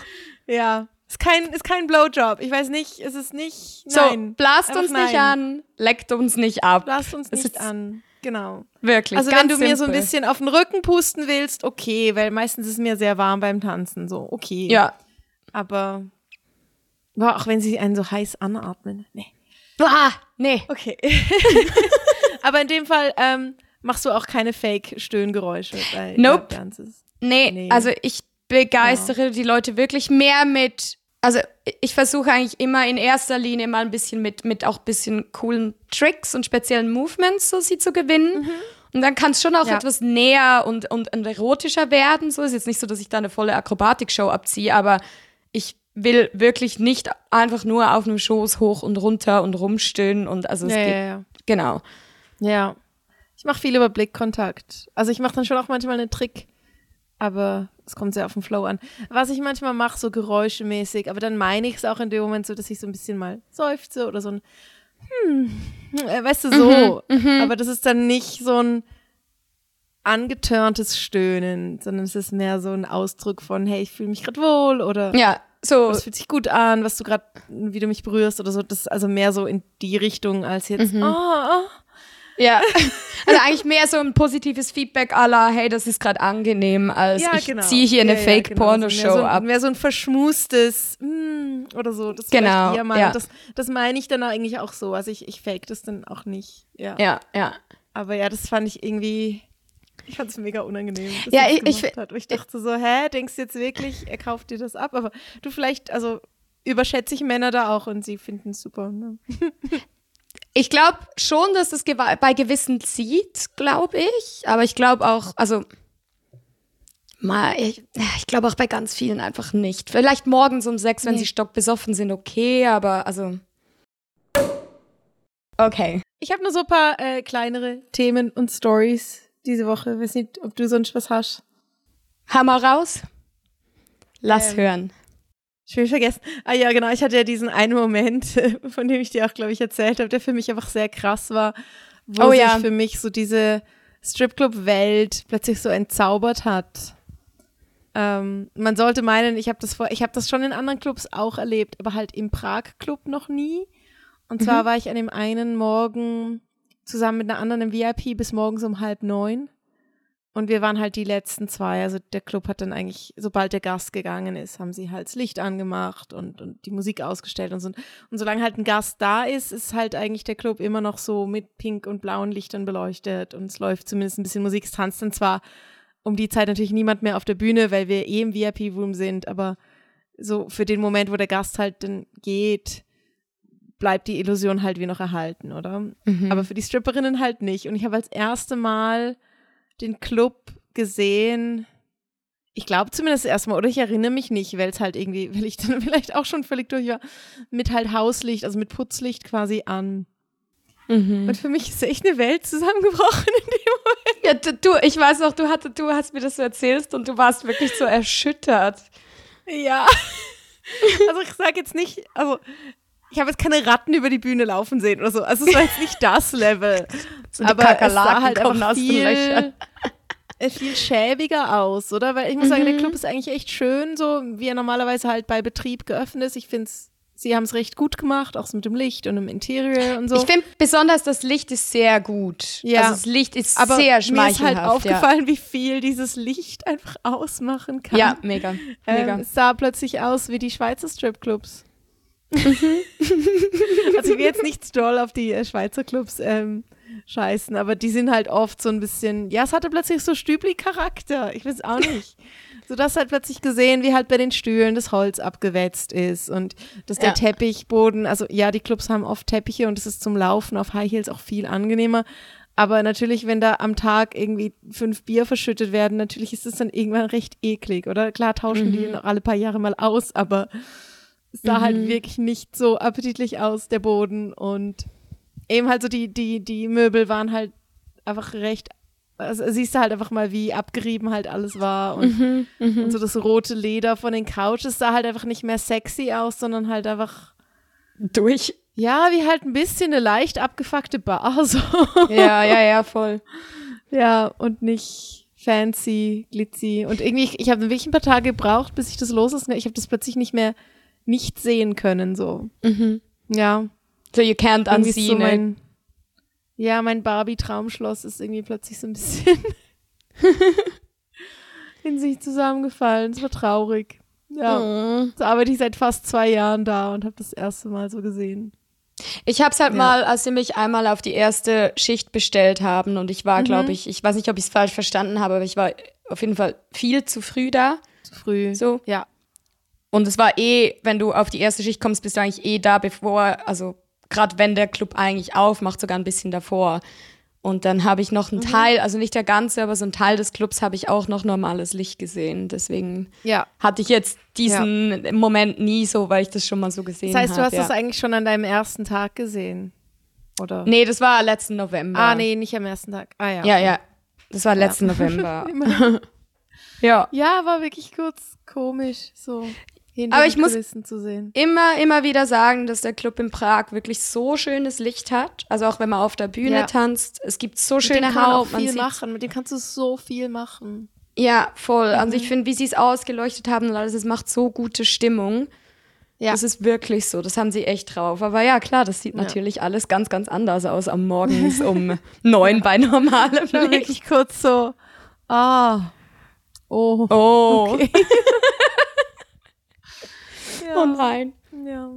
Ja. Ist kein, ist kein Blowjob. Ich weiß nicht, ist es nicht. Nein. So, blast einfach uns nein. nicht an, leckt uns nicht ab. Blast uns nicht an. Genau. Wirklich. Also wenn du simpel. mir so ein bisschen auf den Rücken pusten willst, okay, weil meistens ist es mir sehr warm beim Tanzen. So, okay. Ja, aber boah, auch wenn sie einen so heiß anatmen. Nee. Ah, nee. Okay. Aber in dem Fall ähm, machst du auch keine Fake-Stöhngeräusche. Nope. Nee, nee, also ich begeistere ja. die Leute wirklich mehr mit. Also ich versuche eigentlich immer in erster Linie mal ein bisschen mit, mit auch ein bisschen coolen Tricks und speziellen Movements so sie zu gewinnen. Mhm. Und dann kann es schon auch ja. etwas näher und, und, und erotischer werden. So ist jetzt nicht so, dass ich da eine volle Akrobatik-Show abziehe, aber ich will wirklich nicht einfach nur auf einem Schoß hoch und runter und rumstöhnen und also es ja, geht, ja, ja. genau. Ja. Ich mache viel über Blickkontakt. Also ich mache dann schon auch manchmal einen Trick, aber es kommt sehr auf den Flow an. Was ich manchmal mache, so geräuschemäßig, aber dann meine ich es auch in dem Moment so, dass ich so ein bisschen mal seufze oder so ein hm, äh, weißt du, so. Mhm, mhm, aber das ist dann nicht so ein angetörntes Stöhnen, sondern es ist mehr so ein Ausdruck von, hey, ich fühle mich gerade wohl oder ja, so. Es fühlt sich gut an, was du gerade, wie du mich berührst oder so. Das ist also mehr so in die Richtung als jetzt, mhm. oh, oh. Ja, also eigentlich mehr so ein positives Feedback aller, hey, das ist gerade angenehm, als ja, ich genau. ziehe hier eine ja, Fake-Porno-Show genau. so, ab. Mehr so ein verschmustes mm, oder so. Das genau. Ja. Das, das meine ich dann eigentlich auch so. Also ich, ich fake das dann auch nicht. Ja, ja. ja. Aber ja, das fand ich irgendwie ich fand es mega unangenehm, dass ja, ich, ich, hat. ich dachte so, hä, denkst du jetzt wirklich, er kauft dir das ab? Aber du vielleicht, also überschätze ich Männer da auch und sie finden es super. Ne? Ich glaube schon, dass es bei gewissen zieht, glaube ich. Aber ich glaube auch, also mal, ich, ich glaube auch bei ganz vielen einfach nicht. Vielleicht morgens um sechs, wenn nee. sie stockbesoffen sind, okay, aber also. Okay. Ich habe nur so ein paar äh, kleinere Themen und Stories diese Woche. Ich weiß nicht, ob du sonst was hast. Hammer raus. Lass ähm, hören. Ich will vergessen. Ah ja, genau. Ich hatte ja diesen einen Moment, von dem ich dir auch, glaube ich, erzählt habe, der für mich einfach sehr krass war, wo oh, sich ja. für mich so diese Stripclub-Welt plötzlich so entzaubert hat. Ähm, man sollte meinen, ich habe das vor, ich habe das schon in anderen Clubs auch erlebt, aber halt im Prag-Club noch nie. Und zwar mhm. war ich an dem einen Morgen zusammen mit einer anderen im VIP bis morgens um halb neun. Und wir waren halt die letzten zwei. Also der Club hat dann eigentlich, sobald der Gast gegangen ist, haben sie halt das Licht angemacht und, und die Musik ausgestellt und so. Und solange halt ein Gast da ist, ist halt eigentlich der Club immer noch so mit pink und blauen Lichtern beleuchtet und es läuft zumindest ein bisschen Musik. Es tanzt dann zwar um die Zeit natürlich niemand mehr auf der Bühne, weil wir eh im VIP-Room sind, aber so für den Moment, wo der Gast halt dann geht, bleibt die Illusion halt wie noch erhalten, oder? Mhm. Aber für die Stripperinnen halt nicht. Und ich habe als erste Mal den Club gesehen. Ich glaube zumindest erstmal, oder ich erinnere mich nicht, weil es halt irgendwie, weil ich dann vielleicht auch schon völlig durch war, mit halt Hauslicht, also mit Putzlicht quasi an. Mhm. Und für mich ist echt eine Welt zusammengebrochen in dem Moment. Ja, du, ich weiß noch, du, hatte, du hast mir das so erzählt und du warst wirklich so erschüttert. Ja. Also ich sage jetzt nicht, also ich habe jetzt keine Ratten über die Bühne laufen sehen oder so. Also es war jetzt nicht das Level. So aber es sah halt einfach viel, viel schäbiger aus, oder? Weil ich muss mhm. sagen, der mhm. Club ist eigentlich echt schön, so wie er normalerweise halt bei Betrieb geöffnet ist. Ich finde es Sie haben es recht gut gemacht, auch so mit dem Licht und dem Interieur und so. Ich finde besonders das Licht ist sehr gut. Ja. Also das Licht ist Aber sehr schmeichelhaft. Mir ist halt aufgefallen, ja. wie viel dieses Licht einfach ausmachen kann. Ja, mega. mega. Ähm, es sah plötzlich aus wie die Schweizer Stripclubs. Mhm. also ich will jetzt nicht doll auf die äh, Schweizer Clubs ähm, scheißen, aber die sind halt oft so ein bisschen, ja, es hatte plötzlich so Stübli-Charakter. Ich weiß auch nicht. So dass halt plötzlich gesehen, wie halt bei den Stühlen das Holz abgewetzt ist und dass der ja. Teppichboden, also ja, die Clubs haben oft Teppiche und es ist zum Laufen auf High Heels auch viel angenehmer. Aber natürlich, wenn da am Tag irgendwie fünf Bier verschüttet werden, natürlich ist es dann irgendwann recht eklig, oder? Klar tauschen mhm. die noch alle paar Jahre mal aus, aber sah halt mhm. halt wirklich nicht so appetitlich aus, der Boden. Und eben halt so die, die, die Möbel waren halt einfach recht, also siehst du halt einfach mal, wie abgerieben halt alles war. Und, mhm, mhm. und so das rote Leder von den Couches sah halt einfach nicht mehr sexy aus, sondern halt einfach durch. Ja, wie halt ein bisschen eine leicht abgefuckte Bar. So. Ja, ja, ja, voll. Ja, und nicht fancy, glitzy. Und irgendwie, ich, ich habe wirklich ein paar Tage gebraucht, bis ich das los ist. Ich habe das plötzlich nicht mehr nicht sehen können, so. Mhm. Ja. So you can't unsee so mein, Ja, mein Barbie-Traumschloss ist irgendwie plötzlich so ein bisschen in sich zusammengefallen. Es war traurig. Ja. Oh. So arbeite ich seit fast zwei Jahren da und habe das erste Mal so gesehen. Ich habe es halt ja. mal, als sie mich einmal auf die erste Schicht bestellt haben und ich war, mhm. glaube ich, ich weiß nicht, ob ich es falsch verstanden habe, aber ich war auf jeden Fall viel zu früh da. Zu früh. So. Ja. Und es war eh, wenn du auf die erste Schicht kommst, bist du eigentlich eh da, bevor, also gerade wenn der Club eigentlich aufmacht, sogar ein bisschen davor. Und dann habe ich noch einen mhm. Teil, also nicht der ganze, aber so ein Teil des Clubs habe ich auch noch normales Licht gesehen. Deswegen ja. hatte ich jetzt diesen ja. Moment nie so, weil ich das schon mal so gesehen habe. Das heißt, du hast ja. das eigentlich schon an deinem ersten Tag gesehen? Oder? Nee, das war letzten November. Ah, nee, nicht am ersten Tag. Ah, ja. Ja, ja. Das war letzten. November. ja. Ja, war wirklich kurz komisch, so hinter Aber ich muss immer, immer wieder sagen, dass der Club in Prag wirklich so schönes Licht hat. Also auch wenn man auf der Bühne ja. tanzt, es gibt so mit schöne Haut. Man viel machen. Mit dem kannst du so viel machen. Ja, voll. Mhm. Also ich finde, wie sie es ausgeleuchtet haben und alles, es macht so gute Stimmung. Ja. Das ist wirklich so. Das haben sie echt drauf. Aber ja, klar, das sieht ja. natürlich alles ganz, ganz anders aus am Morgens um neun bei normalem Licht. Wirklich kurz so. Ah. Oh. Oh. Okay. ja. Oh nein. Ja.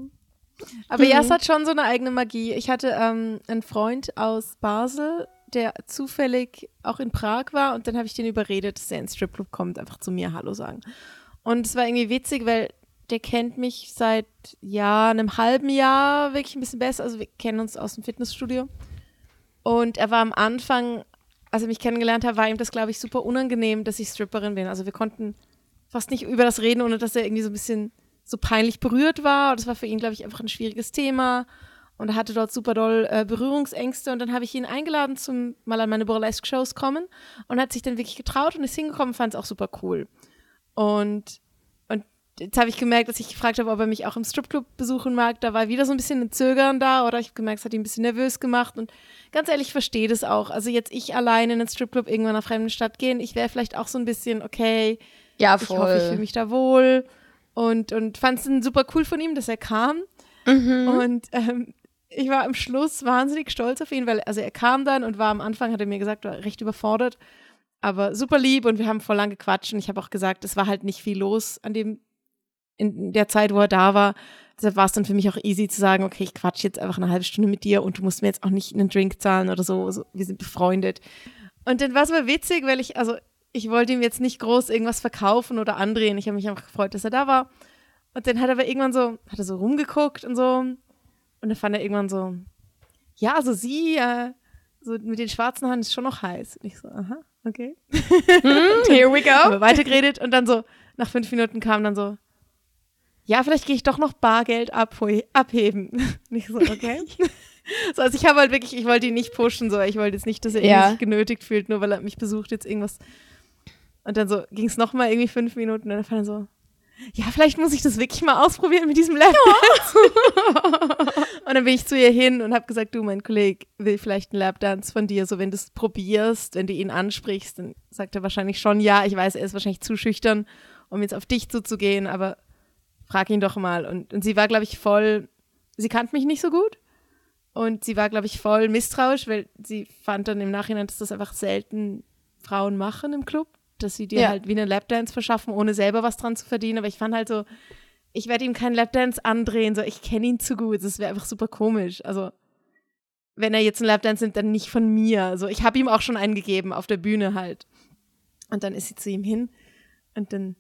Aber mhm. ja, es hat schon so eine eigene Magie. Ich hatte ähm, einen Freund aus Basel, der zufällig auch in Prag war und dann habe ich den überredet, dass er ins Stripclub kommt, einfach zu mir Hallo sagen. Und es war irgendwie witzig, weil der kennt mich seit ja einem halben Jahr wirklich ein bisschen besser. Also wir kennen uns aus dem Fitnessstudio. Und er war am Anfang, als er mich kennengelernt hat, war ihm das, glaube ich, super unangenehm, dass ich Stripperin bin. Also wir konnten fast nicht über das reden, ohne dass er irgendwie so ein bisschen so peinlich berührt war. Und das war für ihn, glaube ich, einfach ein schwieriges Thema. Und er hatte dort super doll äh, Berührungsängste. Und dann habe ich ihn eingeladen, zum mal an meine Burlesque-Shows kommen. Und hat sich dann wirklich getraut und ist hingekommen, fand es auch super cool. Und, und jetzt habe ich gemerkt, dass ich gefragt habe, ob er mich auch im Stripclub besuchen mag. Da war wieder so ein bisschen ein Zögern da. Oder ich habe gemerkt, es hat ihn ein bisschen nervös gemacht. Und ganz ehrlich, ich verstehe das auch. Also jetzt ich alleine in den Stripclub irgendwann nach fremden Stadt gehen, ich wäre vielleicht auch so ein bisschen, okay, ja, voll. ich hoffe, ich fühle mich da wohl und, und fand es super cool von ihm, dass er kam. Mhm. Und ähm, ich war am Schluss wahnsinnig stolz auf ihn, weil also er kam dann und war am Anfang, hat er mir gesagt, war recht überfordert, aber super lieb und wir haben voll lang gequatscht und ich habe auch gesagt, es war halt nicht viel los an dem, in der Zeit, wo er da war. Deshalb war es dann für mich auch easy zu sagen, okay, ich quatsche jetzt einfach eine halbe Stunde mit dir und du musst mir jetzt auch nicht einen Drink zahlen oder so. Also, wir sind befreundet. Und dann war es aber witzig, weil ich, also ich wollte ihm jetzt nicht groß irgendwas verkaufen oder andrehen. Ich habe mich einfach gefreut, dass er da war. Und dann hat er aber irgendwann so, hat er so rumgeguckt und so. Und dann fand er irgendwann so, ja, also sie, äh, so mit den schwarzen Haaren ist schon noch heiß. Und ich so, aha, okay. Mm, here we go. Haben wir weitergeredet und dann so, nach fünf Minuten kam dann so, ja, vielleicht gehe ich doch noch Bargeld abheben. Und ich so, okay. so, also ich habe halt wirklich, ich wollte ihn nicht pushen, so, ich wollte jetzt nicht, dass er ja. sich genötigt fühlt, nur weil er mich besucht, jetzt irgendwas und dann so ging es nochmal irgendwie fünf Minuten und dann fand er so, ja, vielleicht muss ich das wirklich mal ausprobieren mit diesem Lapdance. Ja. und dann bin ich zu ihr hin und habe gesagt, du, mein Kollege will vielleicht einen Lapdance von dir. So, wenn du es probierst, wenn du ihn ansprichst, dann sagt er wahrscheinlich schon ja. Ich weiß, er ist wahrscheinlich zu schüchtern, um jetzt auf dich zuzugehen, aber frag ihn doch mal. Und, und sie war, glaube ich, voll, sie kannte mich nicht so gut. Und sie war, glaube ich, voll misstrauisch, weil sie fand dann im Nachhinein, dass das einfach selten Frauen machen im Club dass sie dir ja. halt wie eine Lapdance verschaffen, ohne selber was dran zu verdienen. Aber ich fand halt so, ich werde ihm keinen Lapdance andrehen, so ich kenne ihn zu gut. Das wäre einfach super komisch. Also, wenn er jetzt einen Lapdance nimmt, dann nicht von mir. Also, ich habe ihm auch schon einen gegeben, auf der Bühne halt. Und dann ist sie zu ihm hin und dann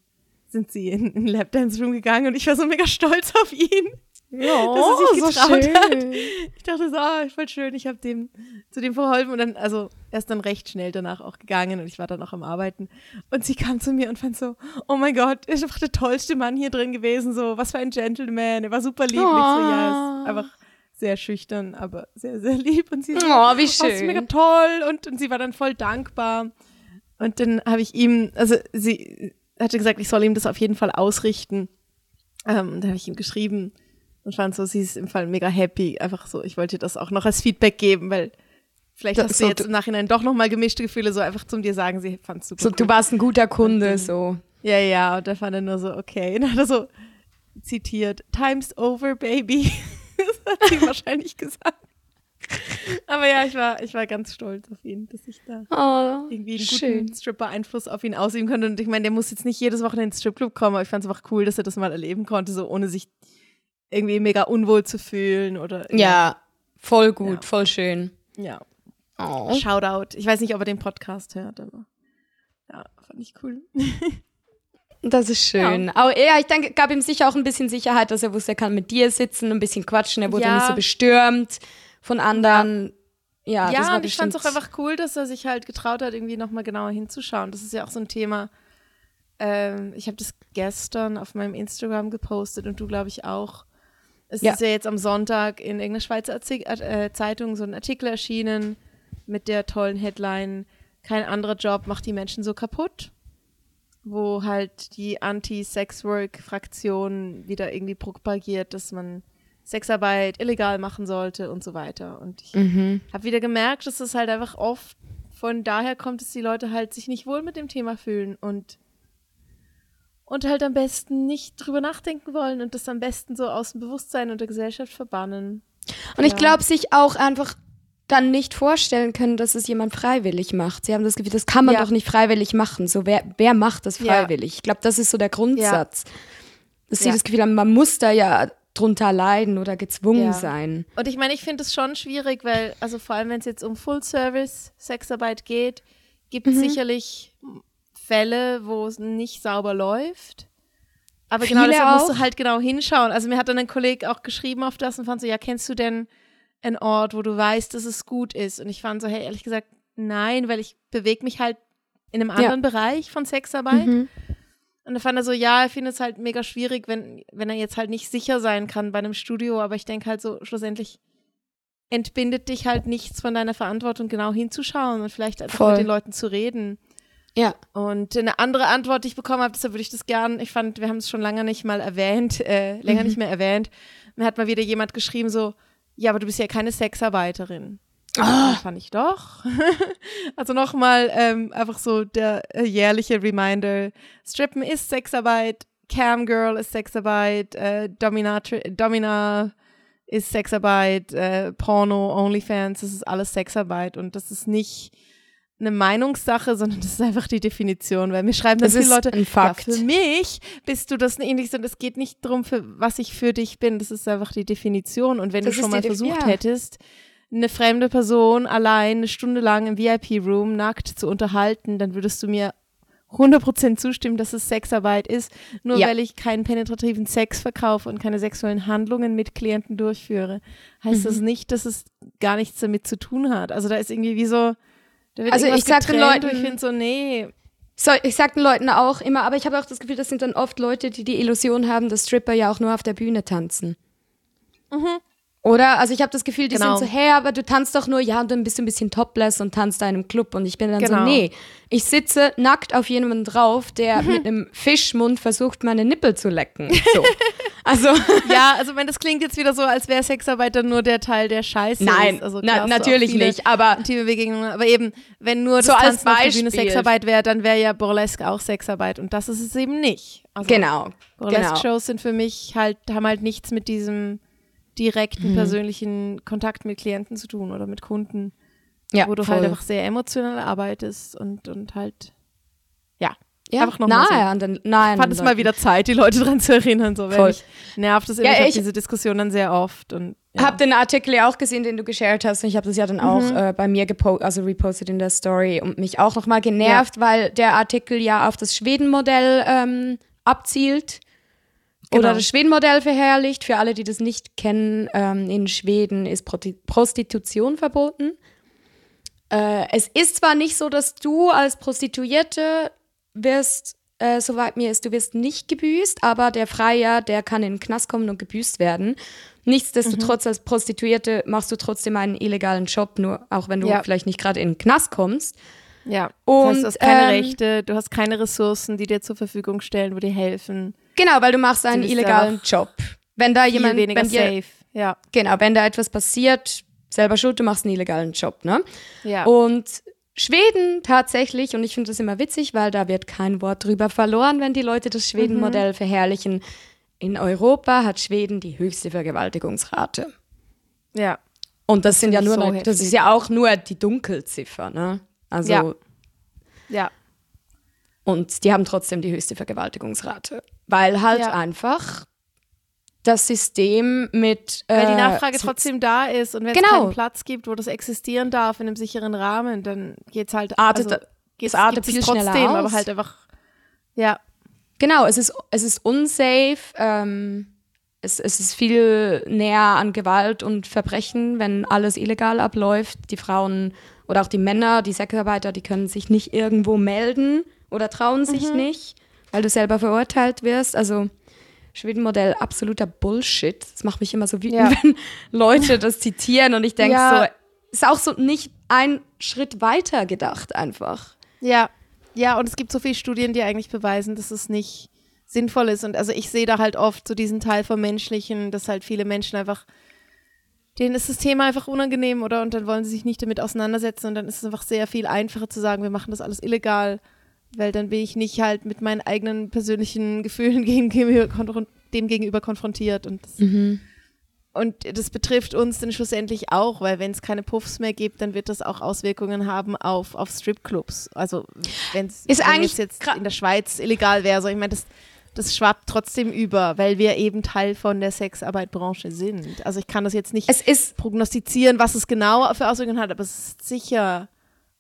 sind sie in den Lapdance-Room gegangen und ich war so mega stolz auf ihn. Ja, dass er sich getraut so hat. Ich dachte so, ah, voll schön, ich habe dem zu dem verholfen und dann, also er ist dann recht schnell danach auch gegangen und ich war dann auch am Arbeiten und sie kam zu mir und fand so, oh mein Gott, er ist einfach der tollste Mann hier drin gewesen, so, was für ein Gentleman, er war super lieb. Oh. Ich so, ja, ist einfach sehr schüchtern, aber sehr, sehr lieb und sie so, oh, wie schön. Oh, ist mega toll und, und sie war dann voll dankbar und dann habe ich ihm, also sie hatte gesagt, ich soll ihm das auf jeden Fall ausrichten. Ähm, da habe ich ihm geschrieben, und fand so, sie ist im Fall mega happy. Einfach so, ich wollte das auch noch als Feedback geben, weil vielleicht hast du jetzt im Nachhinein doch nochmal gemischte Gefühle, so einfach zum dir sagen, sie fand es super. So, cool. du warst ein guter Kunde, dann, so. Ja, ja, und da fand er nur so, okay. Und hat er so zitiert, Time's over, baby. das hat sie wahrscheinlich gesagt. Aber ja, ich war, ich war ganz stolz auf ihn, dass ich da oh, irgendwie einen guten Stripper-Einfluss auf ihn ausüben konnte. Und ich meine, der muss jetzt nicht jedes Wochenende ins Stripclub kommen, aber ich fand es einfach cool, dass er das mal erleben konnte, so ohne sich irgendwie mega unwohl zu fühlen oder. Ja, voll gut, ja. voll schön. Ja. Oh. Shoutout. Ich weiß nicht, ob er den Podcast hört, aber ja, fand ich cool. Das ist schön. Ja. Aber ja, ich denke, gab ihm sicher auch ein bisschen Sicherheit, dass er wusste, er kann mit dir sitzen, ein bisschen quatschen, er wurde ja. nicht so bestürmt von anderen. Ja, ja, ja und ich fand es auch einfach cool, dass er sich halt getraut hat, irgendwie nochmal genauer hinzuschauen. Das ist ja auch so ein Thema. Ähm, ich habe das gestern auf meinem Instagram gepostet und du, glaube ich, auch es ja. ist ja jetzt am Sonntag in irgendeiner Schweizer äh, Zeitung so ein Artikel erschienen mit der tollen Headline, kein anderer Job macht die Menschen so kaputt, wo halt die Anti-Sex-Work-Fraktion wieder irgendwie propagiert, dass man Sexarbeit illegal machen sollte und so weiter. Und ich mhm. habe wieder gemerkt, dass es halt einfach oft von daher kommt, dass die Leute halt sich nicht wohl mit dem Thema fühlen und und halt am besten nicht drüber nachdenken wollen und das am besten so aus dem Bewusstsein und der Gesellschaft verbannen. Und ja. ich glaube, sich auch einfach dann nicht vorstellen können, dass es jemand freiwillig macht. Sie haben das Gefühl, das kann man ja. doch nicht freiwillig machen. So, wer, wer macht das freiwillig? Ja. Ich glaube, das ist so der Grundsatz. Dass sie das Gefühl haben, man muss da ja drunter leiden oder gezwungen sein. Und ich meine, ich finde es schon schwierig, weil, also vor allem, wenn es jetzt um Full-Service-Sexarbeit geht, gibt es mhm. sicherlich Fälle, wo es nicht sauber läuft. Aber genau Viele genau deshalb musst du halt genau hinschauen. Also mir hat dann ein Kollege auch geschrieben auf das und fand so, ja, kennst du denn einen Ort, wo du weißt, dass es gut ist? Und ich fand so, hey, ehrlich gesagt, nein, weil ich bewege mich halt in einem anderen ja. Bereich von Sexarbeit. Mhm. Und da fand er so, ja, er findet es halt mega schwierig, wenn, wenn er jetzt halt nicht sicher sein kann bei einem Studio. Aber ich denke halt so, schlussendlich entbindet dich halt nichts von deiner Verantwortung, genau hinzuschauen und vielleicht einfach Voll. mit den Leuten zu reden. Ja. Und eine andere Antwort, die ich bekommen habe, deshalb würde ich das gern, ich fand, wir haben es schon lange nicht mal erwähnt, äh, länger mhm. nicht mehr erwähnt. Mir hat mal wieder jemand geschrieben, so, ja, aber du bist ja keine Sexarbeiterin. Oh. fand ich doch. also nochmal ähm, einfach so der äh, jährliche Reminder. Strippen ist Sexarbeit, Camgirl ist Sexarbeit, äh, Dominator, Domina ist Sexarbeit, äh, Porno, Onlyfans, das ist alles Sexarbeit und das ist nicht eine Meinungssache, sondern das ist einfach die Definition, weil mir schreiben dann viele Leute, ein Fakt. Ja, für mich bist du das ähnlich, sondern es geht nicht darum, für was ich für dich bin, das ist einfach die Definition und wenn das du schon mal versucht ja. hättest, eine fremde Person allein eine Stunde lang im VIP-Room nackt zu unterhalten, dann würdest du mir 100% zustimmen, dass es Sexarbeit ist, nur ja. weil ich keinen penetrativen Sex verkaufe und keine sexuellen Handlungen mit Klienten durchführe, heißt mhm. das nicht, dass es gar nichts damit zu tun hat. Also da ist irgendwie wie so, also ich sag den Leuten, ich finde so, nee. So, ich sag den Leuten auch immer, aber ich habe auch das Gefühl, das sind dann oft Leute, die die Illusion haben, dass Stripper ja auch nur auf der Bühne tanzen. Mhm. Oder? Also ich habe das Gefühl, die genau. sind so, hey, aber du tanzt doch nur, ja, und dann bist du ein bisschen topless und tanzt da in einem Club. Und ich bin dann genau. so, nee, ich sitze nackt auf jemanden drauf, der mit einem Fischmund versucht, meine Nippel zu lecken. So. Also ja, also wenn das klingt jetzt wieder so, als wäre Sexarbeit dann nur der Teil der Scheiße. Nein, also, na, natürlich nicht. Aber Begegnungen. Aber eben, wenn nur das so Tanzen auf der Bühne Sexarbeit wäre, dann wäre ja Burlesque auch Sexarbeit und das ist es eben nicht. Also, genau. Burlesque-Shows genau. sind für mich halt haben halt nichts mit diesem direkten mhm. persönlichen Kontakt mit Klienten zu tun oder mit Kunden, ja, wo du halt voll. halt einfach sehr emotional arbeitest und, und halt, ja. Ja, einfach noch nahe so. an den, Ich fand es mal wieder Zeit, die Leute daran zu erinnern. So, weil nervt es immer, ja, ich, diese Diskussion dann sehr oft. Und, ja. habe den Artikel ja auch gesehen, den du geshared hast. Und ich habe das ja dann auch mhm. äh, bei mir gepostet, also repostet in der Story und mich auch nochmal genervt, ja. weil der Artikel ja auf das Schweden-Modell ähm, abzielt. Genau. Oder das Schweden-Modell verherrlicht. Für alle, die das nicht kennen, ähm, in Schweden ist Prostitution verboten. Äh, es ist zwar nicht so, dass du als Prostituierte wirst, äh, soweit mir ist, du wirst nicht gebüßt, aber der Freier, der kann in den Knast kommen und gebüßt werden. Nichtsdestotrotz, mhm. als Prostituierte machst du trotzdem einen illegalen Job, nur auch wenn du ja. vielleicht nicht gerade in den Knast kommst. Ja, und, das heißt, du hast keine ähm, Rechte, du hast keine Ressourcen, die dir zur Verfügung stellen, wo dir helfen. Genau, weil du machst einen du illegalen Job. Wenn da jemand, weniger wenn dir, safe. Ja. Genau, wenn da etwas passiert, selber schuld, du machst einen illegalen Job, ne? Ja. Und Schweden tatsächlich, und ich finde das immer witzig, weil da wird kein Wort drüber verloren, wenn die Leute das Schweden-Modell mhm. verherrlichen. In Europa hat Schweden die höchste Vergewaltigungsrate. Ja. Und das, das sind ja nur, so das ist ja auch nur die Dunkelziffer, ne? Also. Ja. ja. Und die haben trotzdem die höchste Vergewaltigungsrate. Weil halt ja. einfach das System mit. Äh, Weil die Nachfrage trotzdem da ist und wenn es genau. keinen Platz gibt, wo das existieren darf in einem sicheren Rahmen, dann geht es halt. Artet, also, geht's, es artet viel trotzdem, schneller aus. aber halt einfach. Ja. Genau, es ist, es ist unsafe. Ähm, es, es ist viel näher an Gewalt und Verbrechen, wenn alles illegal abläuft. Die Frauen oder auch die Männer, die Sexarbeiter, die können sich nicht irgendwo melden oder trauen sich mhm. nicht, weil du selber verurteilt wirst. Also Schweden-Modell absoluter Bullshit. Das macht mich immer so wütend, ja. wenn Leute das zitieren und ich denke ja. so, ist auch so nicht ein Schritt weiter gedacht einfach. Ja, ja, und es gibt so viele Studien, die eigentlich beweisen, dass es nicht sinnvoll ist. Und also ich sehe da halt oft so diesen Teil vom Menschlichen, dass halt viele Menschen einfach, denen ist das Thema einfach unangenehm oder und dann wollen sie sich nicht damit auseinandersetzen und dann ist es einfach sehr viel einfacher zu sagen, wir machen das alles illegal, weil dann bin ich nicht halt mit meinen eigenen persönlichen Gefühlen gegenüber, dem gegenüber konfrontiert und das, mhm. und das betrifft uns dann schlussendlich auch, weil wenn es keine Puffs mehr gibt, dann wird das auch Auswirkungen haben auf, auf Stripclubs. Also wenn es jetzt in der Schweiz illegal wäre, so ich meine, das das schwappt trotzdem über, weil wir eben Teil von der Sexarbeitbranche sind. Also ich kann das jetzt nicht prognostizieren, was es genau für Auswirkungen hat, aber es ist sicher,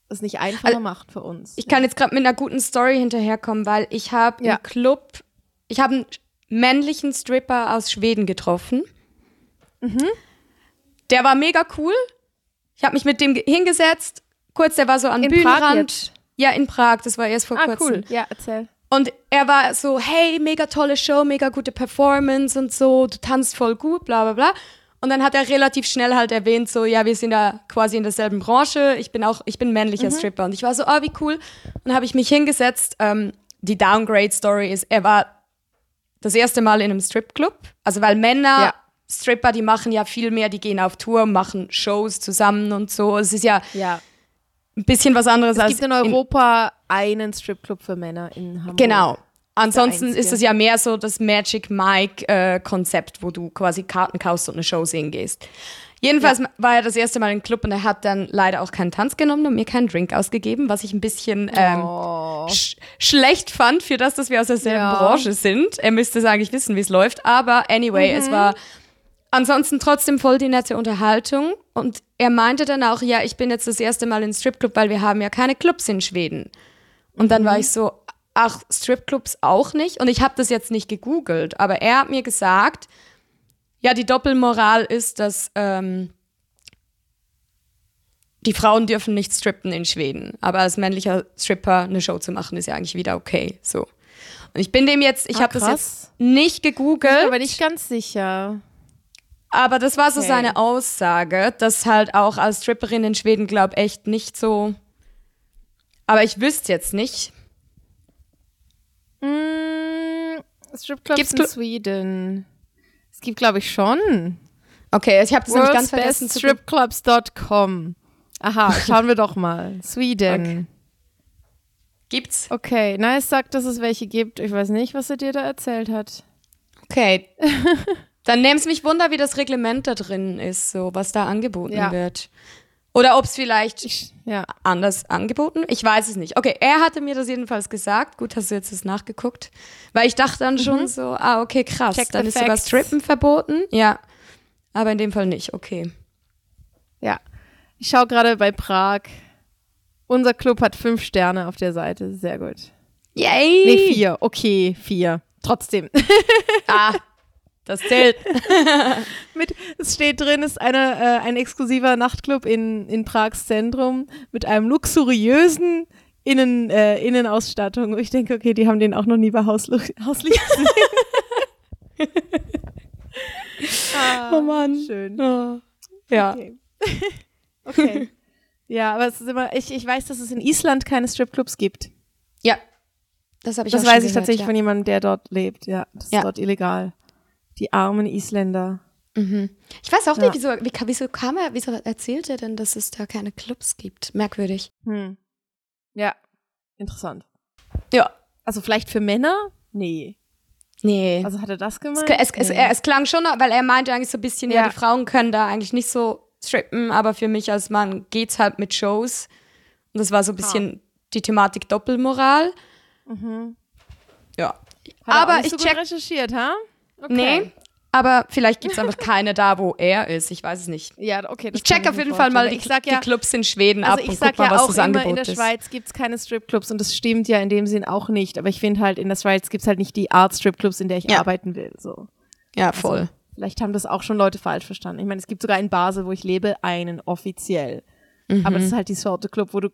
es nicht einfacher also, macht für uns. Ich kann jetzt gerade mit einer guten Story hinterherkommen, weil ich habe ja. im Club, ich habe einen männlichen Stripper aus Schweden getroffen. Mhm. Der war mega cool. Ich habe mich mit dem hingesetzt. Kurz, der war so am Bühnenrand. Ja, in Prag. Das war erst vor ah, kurzem. cool. Ja, erzähl. Und er war so, hey, mega tolle Show, mega gute Performance und so, du tanzt voll gut, bla bla bla. Und dann hat er relativ schnell halt erwähnt, so, ja, wir sind da quasi in derselben Branche, ich bin auch, ich bin männlicher mhm. Stripper. Und ich war so, oh, wie cool. Und dann habe ich mich hingesetzt. Ähm, die Downgrade-Story ist, er war das erste Mal in einem Stripclub. Also, weil Männer, ja. Stripper, die machen ja viel mehr, die gehen auf Tour, machen Shows zusammen und so. Es ist ja, ja ein bisschen was anderes es als. Es gibt in Europa in einen Stripclub für Männer in Hamburg. Genau. Ansonsten ist es ja mehr so das Magic Mike-Konzept, äh, wo du quasi Karten kaufst und eine Show sehen gehst. Jedenfalls ja. war er das erste Mal im Club und er hat dann leider auch keinen Tanz genommen und mir keinen Drink ausgegeben, was ich ein bisschen ähm, oh. sch schlecht fand für das, dass wir aus derselben ja. Branche sind. Er müsste es eigentlich wissen, wie es läuft. Aber anyway, mhm. es war ansonsten trotzdem voll die nette Unterhaltung. Und er meinte dann auch, ja, ich bin jetzt das erste Mal in Stripclub, weil wir haben ja keine Clubs in Schweden. Und dann mhm. war ich so, ach, Stripclubs auch nicht? Und ich habe das jetzt nicht gegoogelt, aber er hat mir gesagt, ja, die Doppelmoral ist, dass ähm, die Frauen dürfen nicht strippen in Schweden. Aber als männlicher Stripper eine Show zu machen, ist ja eigentlich wieder okay. So. Und ich bin dem jetzt, ich ah, habe das jetzt nicht gegoogelt. Ich bin aber nicht ganz sicher. Aber das war so okay. seine Aussage, dass halt auch als Stripperin in Schweden, glaube echt nicht so. Aber ich wüsste jetzt nicht. Mm, Stripclubs Gibt's in Schweden. Es gibt, glaube ich, schon. Okay, ich habe das nämlich ganz vergessen. Stripclubs.com. Aha, schauen wir doch mal. Sweden. Okay. Gibt's? Okay, es sagt, dass es welche gibt. Ich weiß nicht, was er dir da erzählt hat. Okay. Dann nimm es mich wunder, wie das Reglement da drin ist, so was da angeboten ja. wird. Oder ob es vielleicht ich, ja. anders angeboten Ich weiß es nicht. Okay, er hatte mir das jedenfalls gesagt. Gut, hast du jetzt das nachgeguckt? Weil ich dachte dann schon mhm. so, ah, okay, krass. Check dann ist sogar Strippen verboten. Ja. Aber in dem Fall nicht, okay. Ja. Ich schaue gerade bei Prag. Unser Club hat fünf Sterne auf der Seite. Sehr gut. Yay! Nee, vier. Okay, vier. Trotzdem. ah, das zählt. mit, es steht drin, es ist eine, äh, ein exklusiver Nachtclub in, in Prags Zentrum mit einem luxuriösen Innen, äh, Innenausstattung. Und ich denke, okay, die haben den auch noch nie bei Hauslicht gesehen. ah, oh Mann. Schön. Oh. Ja. Okay. okay. Ja, aber es ist immer, ich, ich weiß, dass es in Island keine Stripclubs gibt. Ja. Das habe ich Das weiß ich tatsächlich ja. von jemandem, der dort lebt. Ja, das ist ja. dort illegal. Die armen Isländer. Mhm. Ich weiß auch ja. nicht, wieso, wie, wieso kam er, wieso erzählt er denn, dass es da keine Clubs gibt? Merkwürdig. Hm. Ja, interessant. Ja. Also vielleicht für Männer? Nee. Nee. Also hat er das gemeint? Es, es, nee. es, es klang schon, weil er meinte eigentlich so ein bisschen, ja. ja, die Frauen können da eigentlich nicht so strippen, aber für mich als Mann geht's halt mit Shows. Und das war so ein bisschen ah. die Thematik Doppelmoral. Mhm. Ja. Hat aber ich so check recherchiert, ha? Okay. Nee, aber vielleicht gibt es einfach keine da, wo er ist. Ich weiß es nicht. Ja, okay. Ich check auf jeden Fall mal die, ja, die, Clubs in Schweden also ab und guck mal, ja was das Angebot ist. In der Schweiz gibt es keine Stripclubs und das stimmt ja in dem Sinn auch nicht. Aber ich finde halt, in der Schweiz gibt es halt nicht die Art Stripclubs, in der ich ja. arbeiten will. So. Ja, voll. Also, vielleicht haben das auch schon Leute falsch verstanden. Ich meine, es gibt sogar in Basel, wo ich lebe, einen offiziell. Mhm. Aber das ist halt die Sorte Club, wo du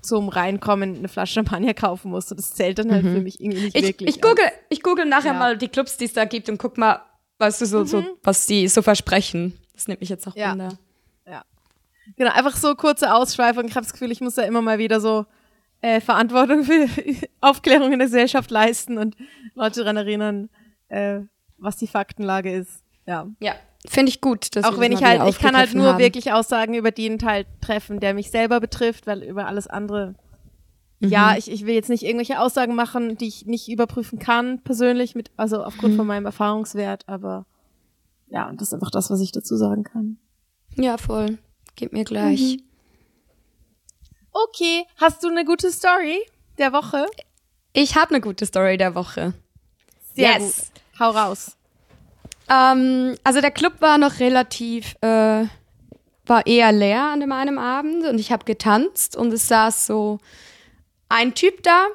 zum Reinkommen eine Flasche Champagner kaufen musst. Und das zählt dann halt mhm. für mich irgendwie nicht ich, wirklich. Ich google, ich google nachher ja. mal die Clubs, die es da gibt und guck mal, weißt du, so, mhm. so, was die so versprechen. Das nimmt mich jetzt auch ja. Wunder. Ja. Genau, einfach so kurze Ausschweifung. Ich habe das Gefühl, ich muss da immer mal wieder so äh, Verantwortung für Aufklärung in der Gesellschaft leisten und Leute daran erinnern, äh, was die Faktenlage ist. Ja. Ja, finde ich gut. Dass Auch wenn ich halt, ich kann halt nur haben. wirklich Aussagen über den Teil treffen, der mich selber betrifft, weil über alles andere mhm. ja, ich, ich will jetzt nicht irgendwelche Aussagen machen, die ich nicht überprüfen kann, persönlich, mit, also aufgrund mhm. von meinem Erfahrungswert, aber ja, und das ist einfach das, was ich dazu sagen kann. Ja, voll. Gib mir gleich. Mhm. Okay, hast du eine gute Story der Woche? Ich habe eine gute Story der Woche. Sehr yes. gut. Hau raus. Ähm, also der Club war noch relativ, äh, war eher leer an dem einen Abend und ich habe getanzt und es saß so ein Typ da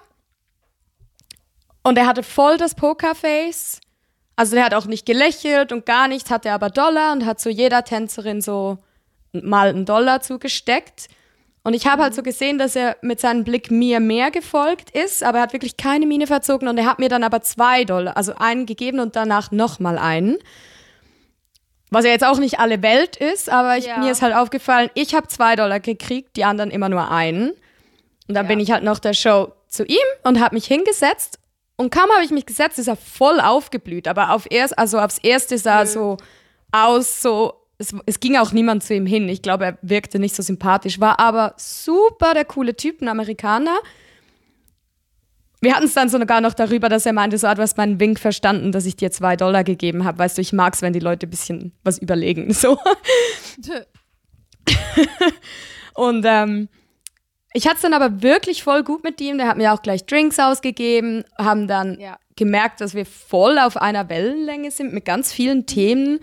und er hatte voll das Pokerface. Also der hat auch nicht gelächelt und gar nichts, hatte aber Dollar und hat zu jeder Tänzerin so mal einen Dollar zugesteckt. Und ich habe halt so gesehen, dass er mit seinem Blick mir mehr gefolgt ist, aber er hat wirklich keine Miene verzogen und er hat mir dann aber zwei Dollar, also einen gegeben und danach nochmal einen. Was ja jetzt auch nicht alle Welt ist, aber ich, ja. mir ist halt aufgefallen, ich habe zwei Dollar gekriegt, die anderen immer nur einen. Und dann ja. bin ich halt noch der Show zu ihm und habe mich hingesetzt. Und kaum habe ich mich gesetzt, ist er voll aufgeblüht. Aber auf erst, also aufs erste sah er so aus, so es, es, ging auch niemand zu ihm hin. Ich glaube, er wirkte nicht so sympathisch, war aber super der coole Typ, ein Amerikaner. Wir hatten es dann sogar noch darüber, dass er meinte, so, du hast meinen Wink verstanden, dass ich dir zwei Dollar gegeben habe. Weißt du, ich mag es, wenn die Leute ein bisschen was überlegen. So. Und ähm, ich hatte es dann aber wirklich voll gut mit ihm. Der hat mir auch gleich Drinks ausgegeben, haben dann ja. gemerkt, dass wir voll auf einer Wellenlänge sind mit ganz vielen Themen.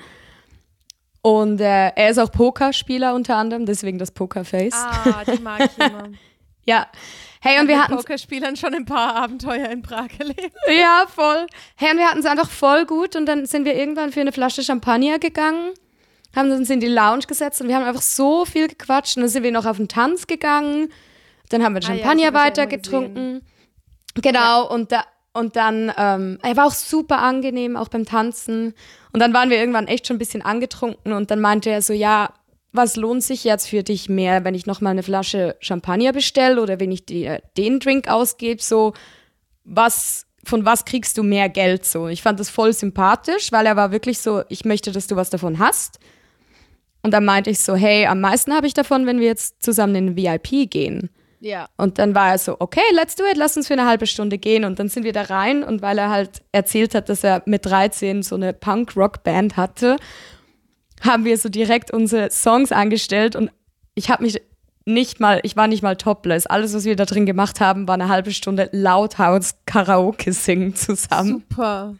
Und äh, er ist auch Pokerspieler unter anderem, deswegen das Pokerface. Ah, die mag ich immer. ja. Hey, und wir hatten. Pokerspielern schon ein paar Abenteuer in Prag erlebt. Ja, voll. Hey, und wir hatten es einfach voll gut und dann sind wir irgendwann für eine Flasche Champagner gegangen, haben uns in die Lounge gesetzt und wir haben einfach so viel gequatscht und dann sind wir noch auf den Tanz gegangen. Dann haben wir Champagner ah, ja, weiter getrunken. Genau, ja. und da, und dann, ähm, er war auch super angenehm, auch beim Tanzen. Und dann waren wir irgendwann echt schon ein bisschen angetrunken und dann meinte er so, ja, was lohnt sich jetzt für dich mehr, wenn ich nochmal eine Flasche Champagner bestelle oder wenn ich dir den Drink ausgebe, so, was, von was kriegst du mehr Geld so? Ich fand das voll sympathisch, weil er war wirklich so, ich möchte, dass du was davon hast. Und dann meinte ich so, hey, am meisten habe ich davon, wenn wir jetzt zusammen in den VIP gehen. Ja. Und dann war er so, okay, let's do it, lass uns für eine halbe Stunde gehen. Und dann sind wir da rein und weil er halt erzählt hat, dass er mit 13 so eine Punk-Rock-Band hatte, haben wir so direkt unsere Songs angestellt und ich habe mich nicht mal, ich war nicht mal topless. Alles, was wir da drin gemacht haben, war eine halbe Stunde lauthaus Karaoke singen zusammen. Super.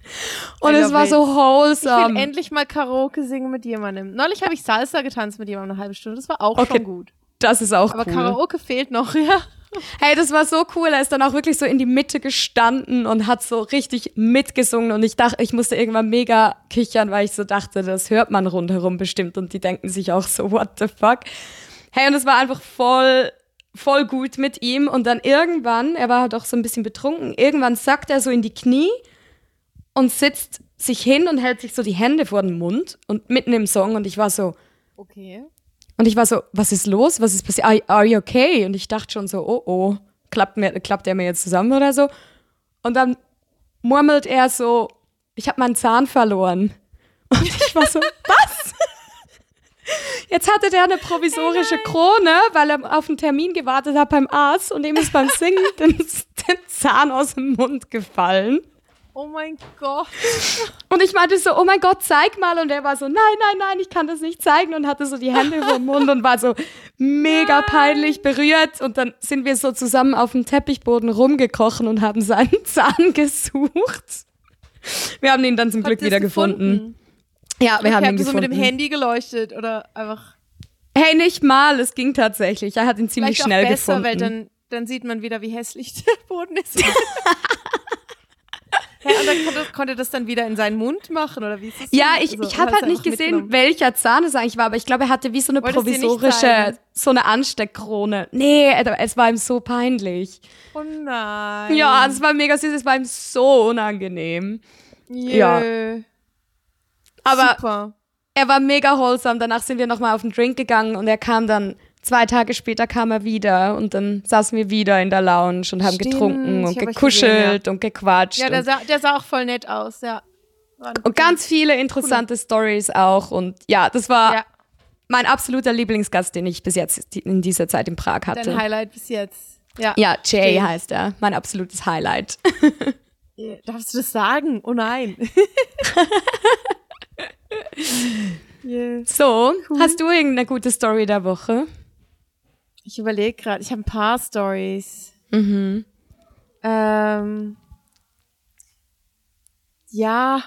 Und es war it. so wholesome. Ich will endlich mal Karaoke singen mit jemandem. Neulich habe ich Salsa getanzt mit jemandem eine halbe Stunde. Das war auch okay. schon gut. Das ist auch Aber cool. Karaoke fehlt noch, ja. Hey, das war so cool. Er ist dann auch wirklich so in die Mitte gestanden und hat so richtig mitgesungen. Und ich dachte, ich musste irgendwann mega kichern, weil ich so dachte, das hört man rundherum bestimmt. Und die denken sich auch so, what the fuck? Hey, und es war einfach voll, voll gut mit ihm. Und dann irgendwann, er war doch so ein bisschen betrunken, irgendwann sackt er so in die Knie und sitzt sich hin und hält sich so die Hände vor den Mund und mitten im Song. Und ich war so, okay. Und ich war so, was ist los? Was ist passiert? Are, are you okay? Und ich dachte schon so, oh oh, klappt, mir, klappt er mir jetzt zusammen oder so? Und dann murmelt er so, ich habe meinen Zahn verloren. Und ich war so, was? Jetzt hatte der eine provisorische Krone, weil er auf einen Termin gewartet hat beim Arzt und ihm ist beim Singen den, den Zahn aus dem Mund gefallen. Oh mein Gott. Und ich meinte so, oh mein Gott, zeig mal. Und er war so, nein, nein, nein, ich kann das nicht zeigen. Und hatte so die Hände vor dem Mund und war so mega nein. peinlich berührt. Und dann sind wir so zusammen auf dem Teppichboden rumgekrochen und haben seinen Zahn gesucht. Wir haben ihn dann zum Habt Glück wieder gefunden? Ja, wir okay, haben ihn gefunden. so mit dem Handy geleuchtet oder einfach. Hey, nicht mal, es ging tatsächlich. Er hat ihn ziemlich Vielleicht schnell auch besser, gefunden. Weil dann, dann sieht man wieder, wie hässlich der Boden ist. Ja, und dann konnte, konnte das dann wieder in seinen Mund machen oder wie ist das? Ja, ich, also, ich habe halt nicht gesehen, welcher Zahn es eigentlich war, aber ich glaube, er hatte wie so eine Wolltest provisorische, so eine Ansteckkrone. Nee, es war ihm so peinlich. Oh nein. Ja, es war mega süß, es war ihm so unangenehm. Jö. Ja. Aber Super. er war mega wholesome. Danach sind wir nochmal auf den Drink gegangen und er kam dann zwei Tage später kam er wieder und dann saßen wir wieder in der Lounge und haben Stimmt, getrunken und gekuschelt gesehen, ja. und gequatscht. Ja, der sah, der sah auch voll nett aus, ja. Und ganz viele interessante cool. Stories auch und ja, das war ja. mein absoluter Lieblingsgast, den ich bis jetzt in dieser Zeit in Prag hatte. Dein Highlight bis jetzt. Ja, ja Jay, Jay. heißt er. Mein absolutes Highlight. Darfst du das sagen? Oh nein. yeah. So, cool. hast du irgendeine gute Story der Woche? Ich überlege gerade, ich habe ein paar Stories. Mhm. Ähm, ja,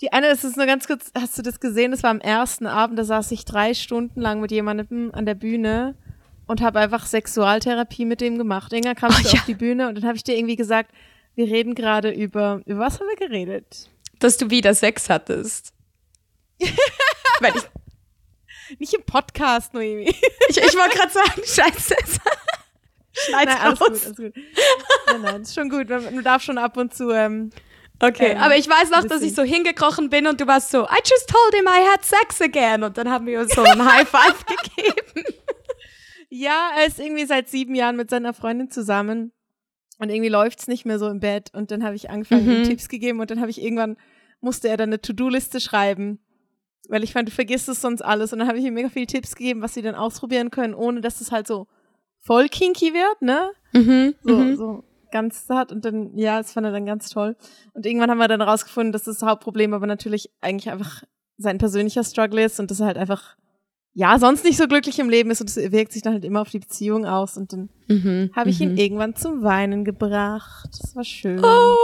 die eine ist es nur ganz kurz, hast du das gesehen? Das war am ersten Abend, da saß ich drei Stunden lang mit jemandem an der Bühne und habe einfach Sexualtherapie mit dem gemacht. Irgendwann kam oh, ja. auf die Bühne und dann habe ich dir irgendwie gesagt, wir reden gerade über, über was haben wir geredet? Dass du wieder Sex hattest. Weil ich nicht im Podcast, Noemi. ich, ich wollte gerade sagen, scheiße. Schneid's nein, alles raus. Gut, alles gut. Nein, nein, ist schon gut. Man, darf schon ab und zu. Ähm, okay, ähm, aber ich weiß noch, dass ich so hingekrochen bin und du warst so, I just told him I had sex again. Und dann haben wir uns so ein High Five gegeben. Ja, er ist irgendwie seit sieben Jahren mit seiner Freundin zusammen. Und irgendwie läuft's nicht mehr so im Bett. Und dann habe ich angefangen, mhm. ihm Tipps gegeben und dann habe ich irgendwann, musste er dann eine To-Do-Liste schreiben weil ich fand, du vergisst es sonst alles. Und dann habe ich ihm mega viele Tipps gegeben, was sie dann ausprobieren können, ohne dass es halt so voll kinky wird, ne? Mhm, so, mhm. so ganz zart. Und dann, ja, das fand er dann ganz toll. Und irgendwann haben wir dann rausgefunden, dass das Hauptproblem aber natürlich eigentlich einfach sein persönlicher Struggle ist und dass er halt einfach ja, sonst nicht so glücklich im Leben ist und es wirkt sich dann halt immer auf die Beziehung aus und dann mhm, habe ich ihn mhm. irgendwann zum Weinen gebracht. Das war schön. Oh,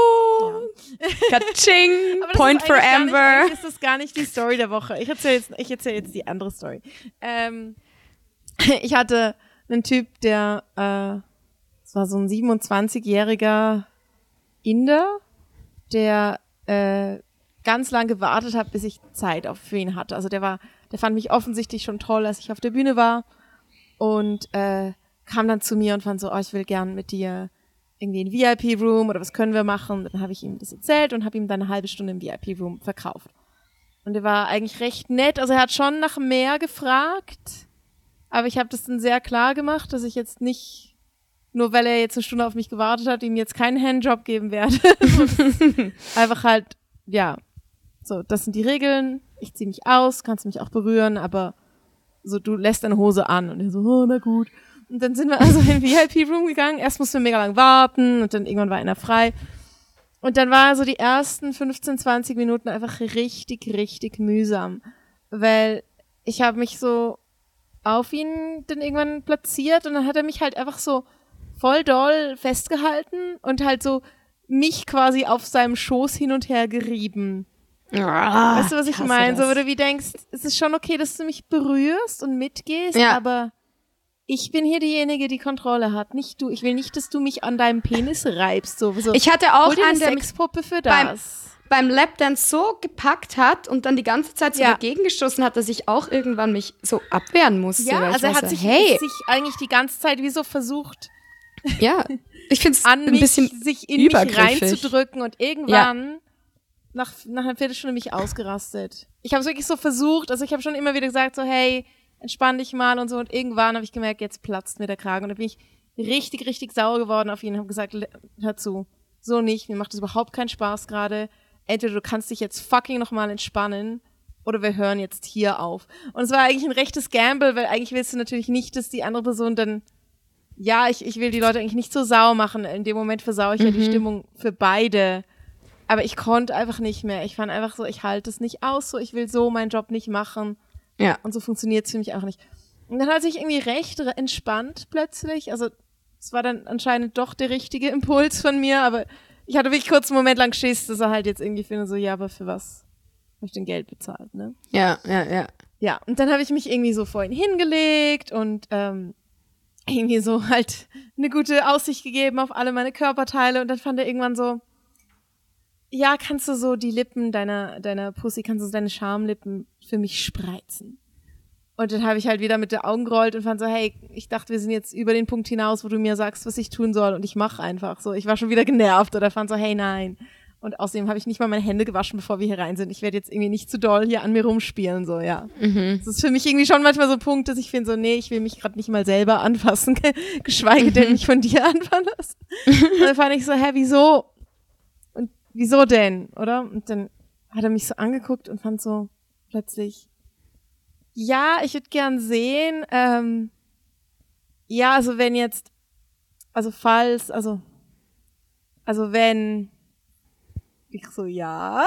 ja. Kaching, Point for Amber. Nicht, ist das gar nicht die Story der Woche. Ich erzähle jetzt, ich erzähl jetzt die andere Story. Ähm, ich hatte einen Typ, der, äh, es war so ein 27-jähriger Inder, der äh, ganz lang gewartet hat, bis ich Zeit auf für ihn hatte. Also der war der fand mich offensichtlich schon toll, als ich auf der Bühne war und äh, kam dann zu mir und fand so, oh, ich will gern mit dir irgendwie in VIP-Room oder was können wir machen? Dann habe ich ihm das erzählt und habe ihm dann eine halbe Stunde im VIP-Room verkauft. Und er war eigentlich recht nett. Also er hat schon nach mehr gefragt, aber ich habe das dann sehr klar gemacht, dass ich jetzt nicht, nur weil er jetzt eine Stunde auf mich gewartet hat, ihm jetzt keinen Handjob geben werde. Einfach halt, ja, so, das sind die Regeln ich zieh mich aus, kannst mich auch berühren, aber so, du lässt deine Hose an. Und er so, oh, na gut. Und dann sind wir also in VIP-Room gegangen. Erst mussten wir mega lang warten und dann irgendwann war einer frei. Und dann war so die ersten 15, 20 Minuten einfach richtig, richtig mühsam. Weil ich habe mich so auf ihn dann irgendwann platziert und dann hat er mich halt einfach so voll doll festgehalten und halt so mich quasi auf seinem Schoß hin und her gerieben. Ah, weißt du, was ich meine? So, wo du wie denkst, es ist schon okay, dass du mich berührst und mitgehst, ja. aber ich bin hier diejenige, die Kontrolle hat, nicht du. Ich will nicht, dass du mich an deinem Penis reibst. So, so. Ich hatte auch eine Sexpuppe für das. Beim, beim Lapdance so gepackt hat und dann die ganze Zeit so ja. dagegen gestoßen hat, dass ich auch irgendwann mich so abwehren musste. Ja, also er hat sich, hey. sich eigentlich die ganze Zeit wie so versucht. Ja, ich finde es ein mich, bisschen sich in mich reinzudrücken und irgendwann ja nach, nach einer Viertelstunde mich ausgerastet. Ich habe es wirklich so versucht, also ich habe schon immer wieder gesagt, so hey, entspann dich mal und so. Und irgendwann habe ich gemerkt, jetzt platzt mir der Kragen. Und da bin ich richtig, richtig sauer geworden auf ihn und habe gesagt, hör zu, so nicht, mir macht das überhaupt keinen Spaß gerade. Entweder du kannst dich jetzt fucking nochmal entspannen oder wir hören jetzt hier auf. Und es war eigentlich ein rechtes Gamble, weil eigentlich willst du natürlich nicht, dass die andere Person dann ja, ich, ich will die Leute eigentlich nicht so sauer machen. In dem Moment versaue ich mhm. ja die mhm. Stimmung für beide. Aber ich konnte einfach nicht mehr. Ich fand einfach so, ich halte es nicht aus, so ich will so meinen Job nicht machen. Ja. Und so funktioniert es für mich auch nicht. Und dann hat sich irgendwie recht entspannt plötzlich. Also es war dann anscheinend doch der richtige Impuls von mir, aber ich hatte wirklich kurz einen Moment lang Schiss, dass er halt jetzt irgendwie findet, so, ja, aber für was habe ich denn Geld bezahlt, ne? Ja, ja, ja. Ja, und dann habe ich mich irgendwie so vor ihn hingelegt und ähm, irgendwie so halt eine gute Aussicht gegeben auf alle meine Körperteile und dann fand er irgendwann so, ja, kannst du so die Lippen deiner, deiner Pussy, kannst du so deine Schamlippen für mich spreizen? Und dann habe ich halt wieder mit den Augen gerollt und fand so, hey, ich dachte, wir sind jetzt über den Punkt hinaus, wo du mir sagst, was ich tun soll und ich mache einfach so. Ich war schon wieder genervt oder fand so, hey, nein. Und außerdem habe ich nicht mal meine Hände gewaschen, bevor wir hier rein sind. Ich werde jetzt irgendwie nicht zu doll hier an mir rumspielen, so, ja. Mhm. Das ist für mich irgendwie schon manchmal so ein Punkt, dass ich finde so, nee, ich will mich gerade nicht mal selber anfassen, geschweige mhm. denn mich von dir anfassen. und dann fand ich so, hä, wieso? Wieso denn, oder? Und dann hat er mich so angeguckt und fand so plötzlich, ja, ich würde gern sehen, ähm, ja, also wenn jetzt, also falls, also, also wenn, ich so, ja.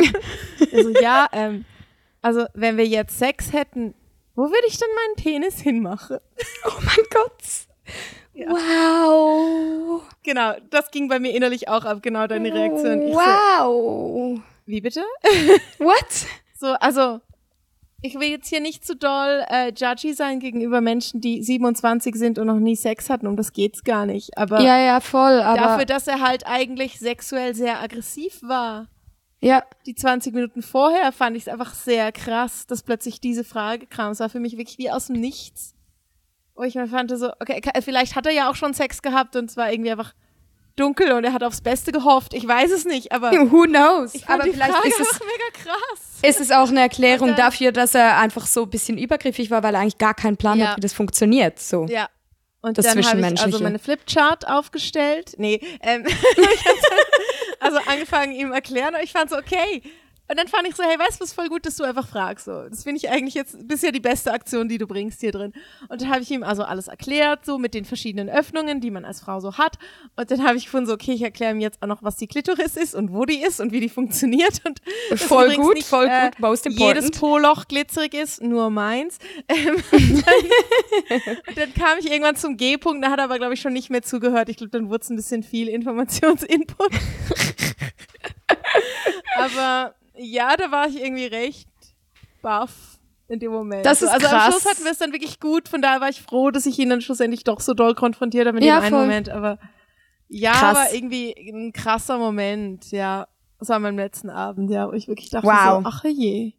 also ja, ähm, also wenn wir jetzt Sex hätten, wo würde ich denn meinen Penis hinmachen? Oh mein Gott. Ja. Wow. Genau, das ging bei mir innerlich auch ab, genau deine Reaktion. Ich wow. So, wie bitte? What? So, also ich will jetzt hier nicht zu doll äh, judgy sein gegenüber Menschen, die 27 sind und noch nie Sex hatten, um das geht's gar nicht. Aber ja, ja, voll. Aber dafür, dass er halt eigentlich sexuell sehr aggressiv war. Ja. Die 20 Minuten vorher fand ich es einfach sehr krass, dass plötzlich diese Frage kam. Es war für mich wirklich wie aus dem Nichts. Wo ich mir fand so, okay, vielleicht hat er ja auch schon Sex gehabt und es war irgendwie einfach dunkel und er hat aufs Beste gehofft. Ich weiß es nicht, aber who knows? aber vielleicht Frage ist es mega krass. Ist es auch eine Erklärung dann, dafür, dass er einfach so ein bisschen übergriffig war, weil er eigentlich gar keinen Plan ja. hat, wie das funktioniert. So. Ja. Und das dann habe ich also meine Flipchart aufgestellt. Nee, ähm, also angefangen ihm erklären und ich fand so, okay, und dann fand ich so, hey, weißt du, was voll gut, dass du einfach fragst. So, das finde ich eigentlich jetzt bisher die beste Aktion, die du bringst hier drin. Und dann habe ich ihm also alles erklärt, so mit den verschiedenen Öffnungen, die man als Frau so hat. Und dann habe ich gefunden, so, okay, ich erkläre ihm jetzt auch noch, was die Klitoris ist und wo die ist und wie die funktioniert. Und voll gut, nicht, voll äh, gut, most important. Jedes Poloch glitzerig ist, nur meins. Ähm, dann, dann, kam ich irgendwann zum G-Punkt, da hat er aber, glaube ich, schon nicht mehr zugehört. Ich glaube, dann wurde es ein bisschen viel Informationsinput. aber ja, da war ich irgendwie recht baff in dem Moment. Das ist also krass. am Schluss hatten wir es dann wirklich gut, von daher war ich froh, dass ich ihn dann schlussendlich doch so doll konfrontiert habe in ja, dem einen Moment, aber ja, krass. war irgendwie ein krasser Moment, ja. Das war mein letzten Abend, ja, wo ich wirklich dachte wow. so, ach je.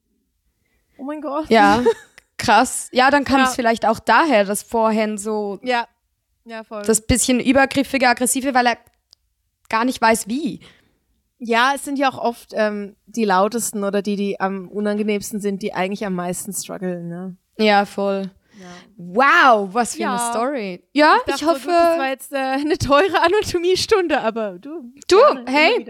Oh mein Gott. Ja, krass. Ja, dann kam ja. es vielleicht auch daher, dass vorhin so ja. Ja, voll. das bisschen übergriffige, aggressive, weil er gar nicht weiß wie. Ja, es sind ja auch oft ähm, die lautesten oder die, die am unangenehmsten sind, die eigentlich am meisten strugglen, ne? Ja, voll. Ja. Wow, was für ja. eine Story. Ja, ich, ich hoffe. Gut, das war jetzt äh, eine teure Anatomiestunde, aber du. Du, hey.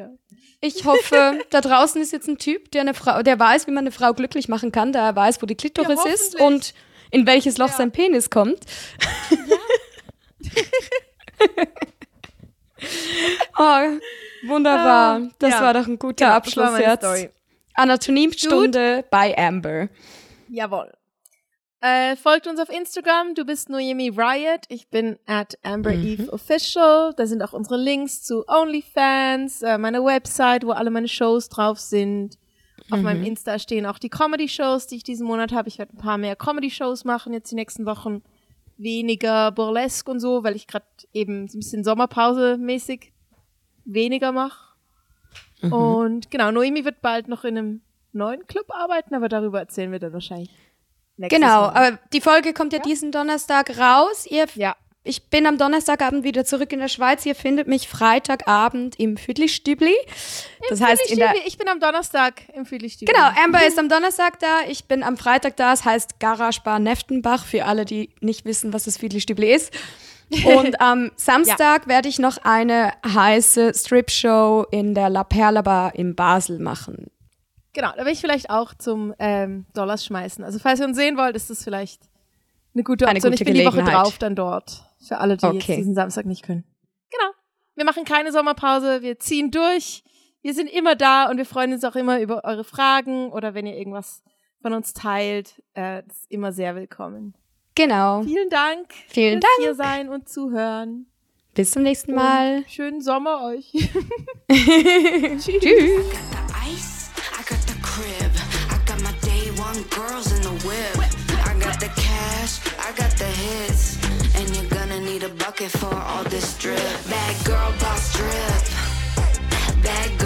Ich hoffe, da draußen ist jetzt ein Typ, der eine Frau, der weiß, wie man eine Frau glücklich machen kann, der weiß, wo die Klitoris ja, ist und in welches Loch sein Penis kommt. Ja. oh, Wunderbar. Ah, das ja. war doch ein guter genau, Abschluss jetzt. Story. Anatomiestunde bei Amber. Jawohl. Äh, folgt uns auf Instagram. Du bist Noemi Riot. Ich bin at Amber mhm. Eve Official. Da sind auch unsere Links zu OnlyFans, äh, meine Website, wo alle meine Shows drauf sind. Auf mhm. meinem Insta stehen auch die Comedy-Shows, die ich diesen Monat habe. Ich werde ein paar mehr Comedy-Shows machen jetzt die nächsten Wochen. Weniger Burlesque und so, weil ich gerade eben so ein bisschen Sommerpause mäßig weniger mache. Mhm. Und genau, Noemi wird bald noch in einem neuen Club arbeiten, aber darüber erzählen wir dann wahrscheinlich. Genau, Mal. aber die Folge kommt ja, ja, diesen Donnerstag raus. Ihr, ja. Ich bin am Donnerstagabend wieder zurück in der Schweiz. Ihr findet mich Freitagabend im Füdlichstübli. Das heißt in der Ich bin am Donnerstag im Füdlichstübli. Genau, Amber ist am Donnerstag da. Ich bin am Freitag da. Es heißt Garage Bar Neftenbach für alle, die nicht wissen, was das Füdlichstübli ist. Und am Samstag ja. werde ich noch eine heiße Strip-Show in der La Perla Bar in Basel machen. Genau, da will ich vielleicht auch zum ähm, Dollars schmeißen. Also falls ihr uns sehen wollt, ist das vielleicht eine gute Option. Eine gute ich bin die Woche drauf dann dort. Für alle, die okay. jetzt diesen Samstag nicht können. Genau. Wir machen keine Sommerpause, wir ziehen durch. Wir sind immer da und wir freuen uns auch immer über eure Fragen oder wenn ihr irgendwas von uns teilt. Äh, das ist immer sehr willkommen. Genau. Vielen Dank. Vielen Dank. hier sein und zuhören. Bis zum nächsten Mal. Und schönen Sommer euch. Tschüss. Tschüss. the cash, I got the hits. And you're gonna need a bucket for all this drip. Bad girl boss drip. Bad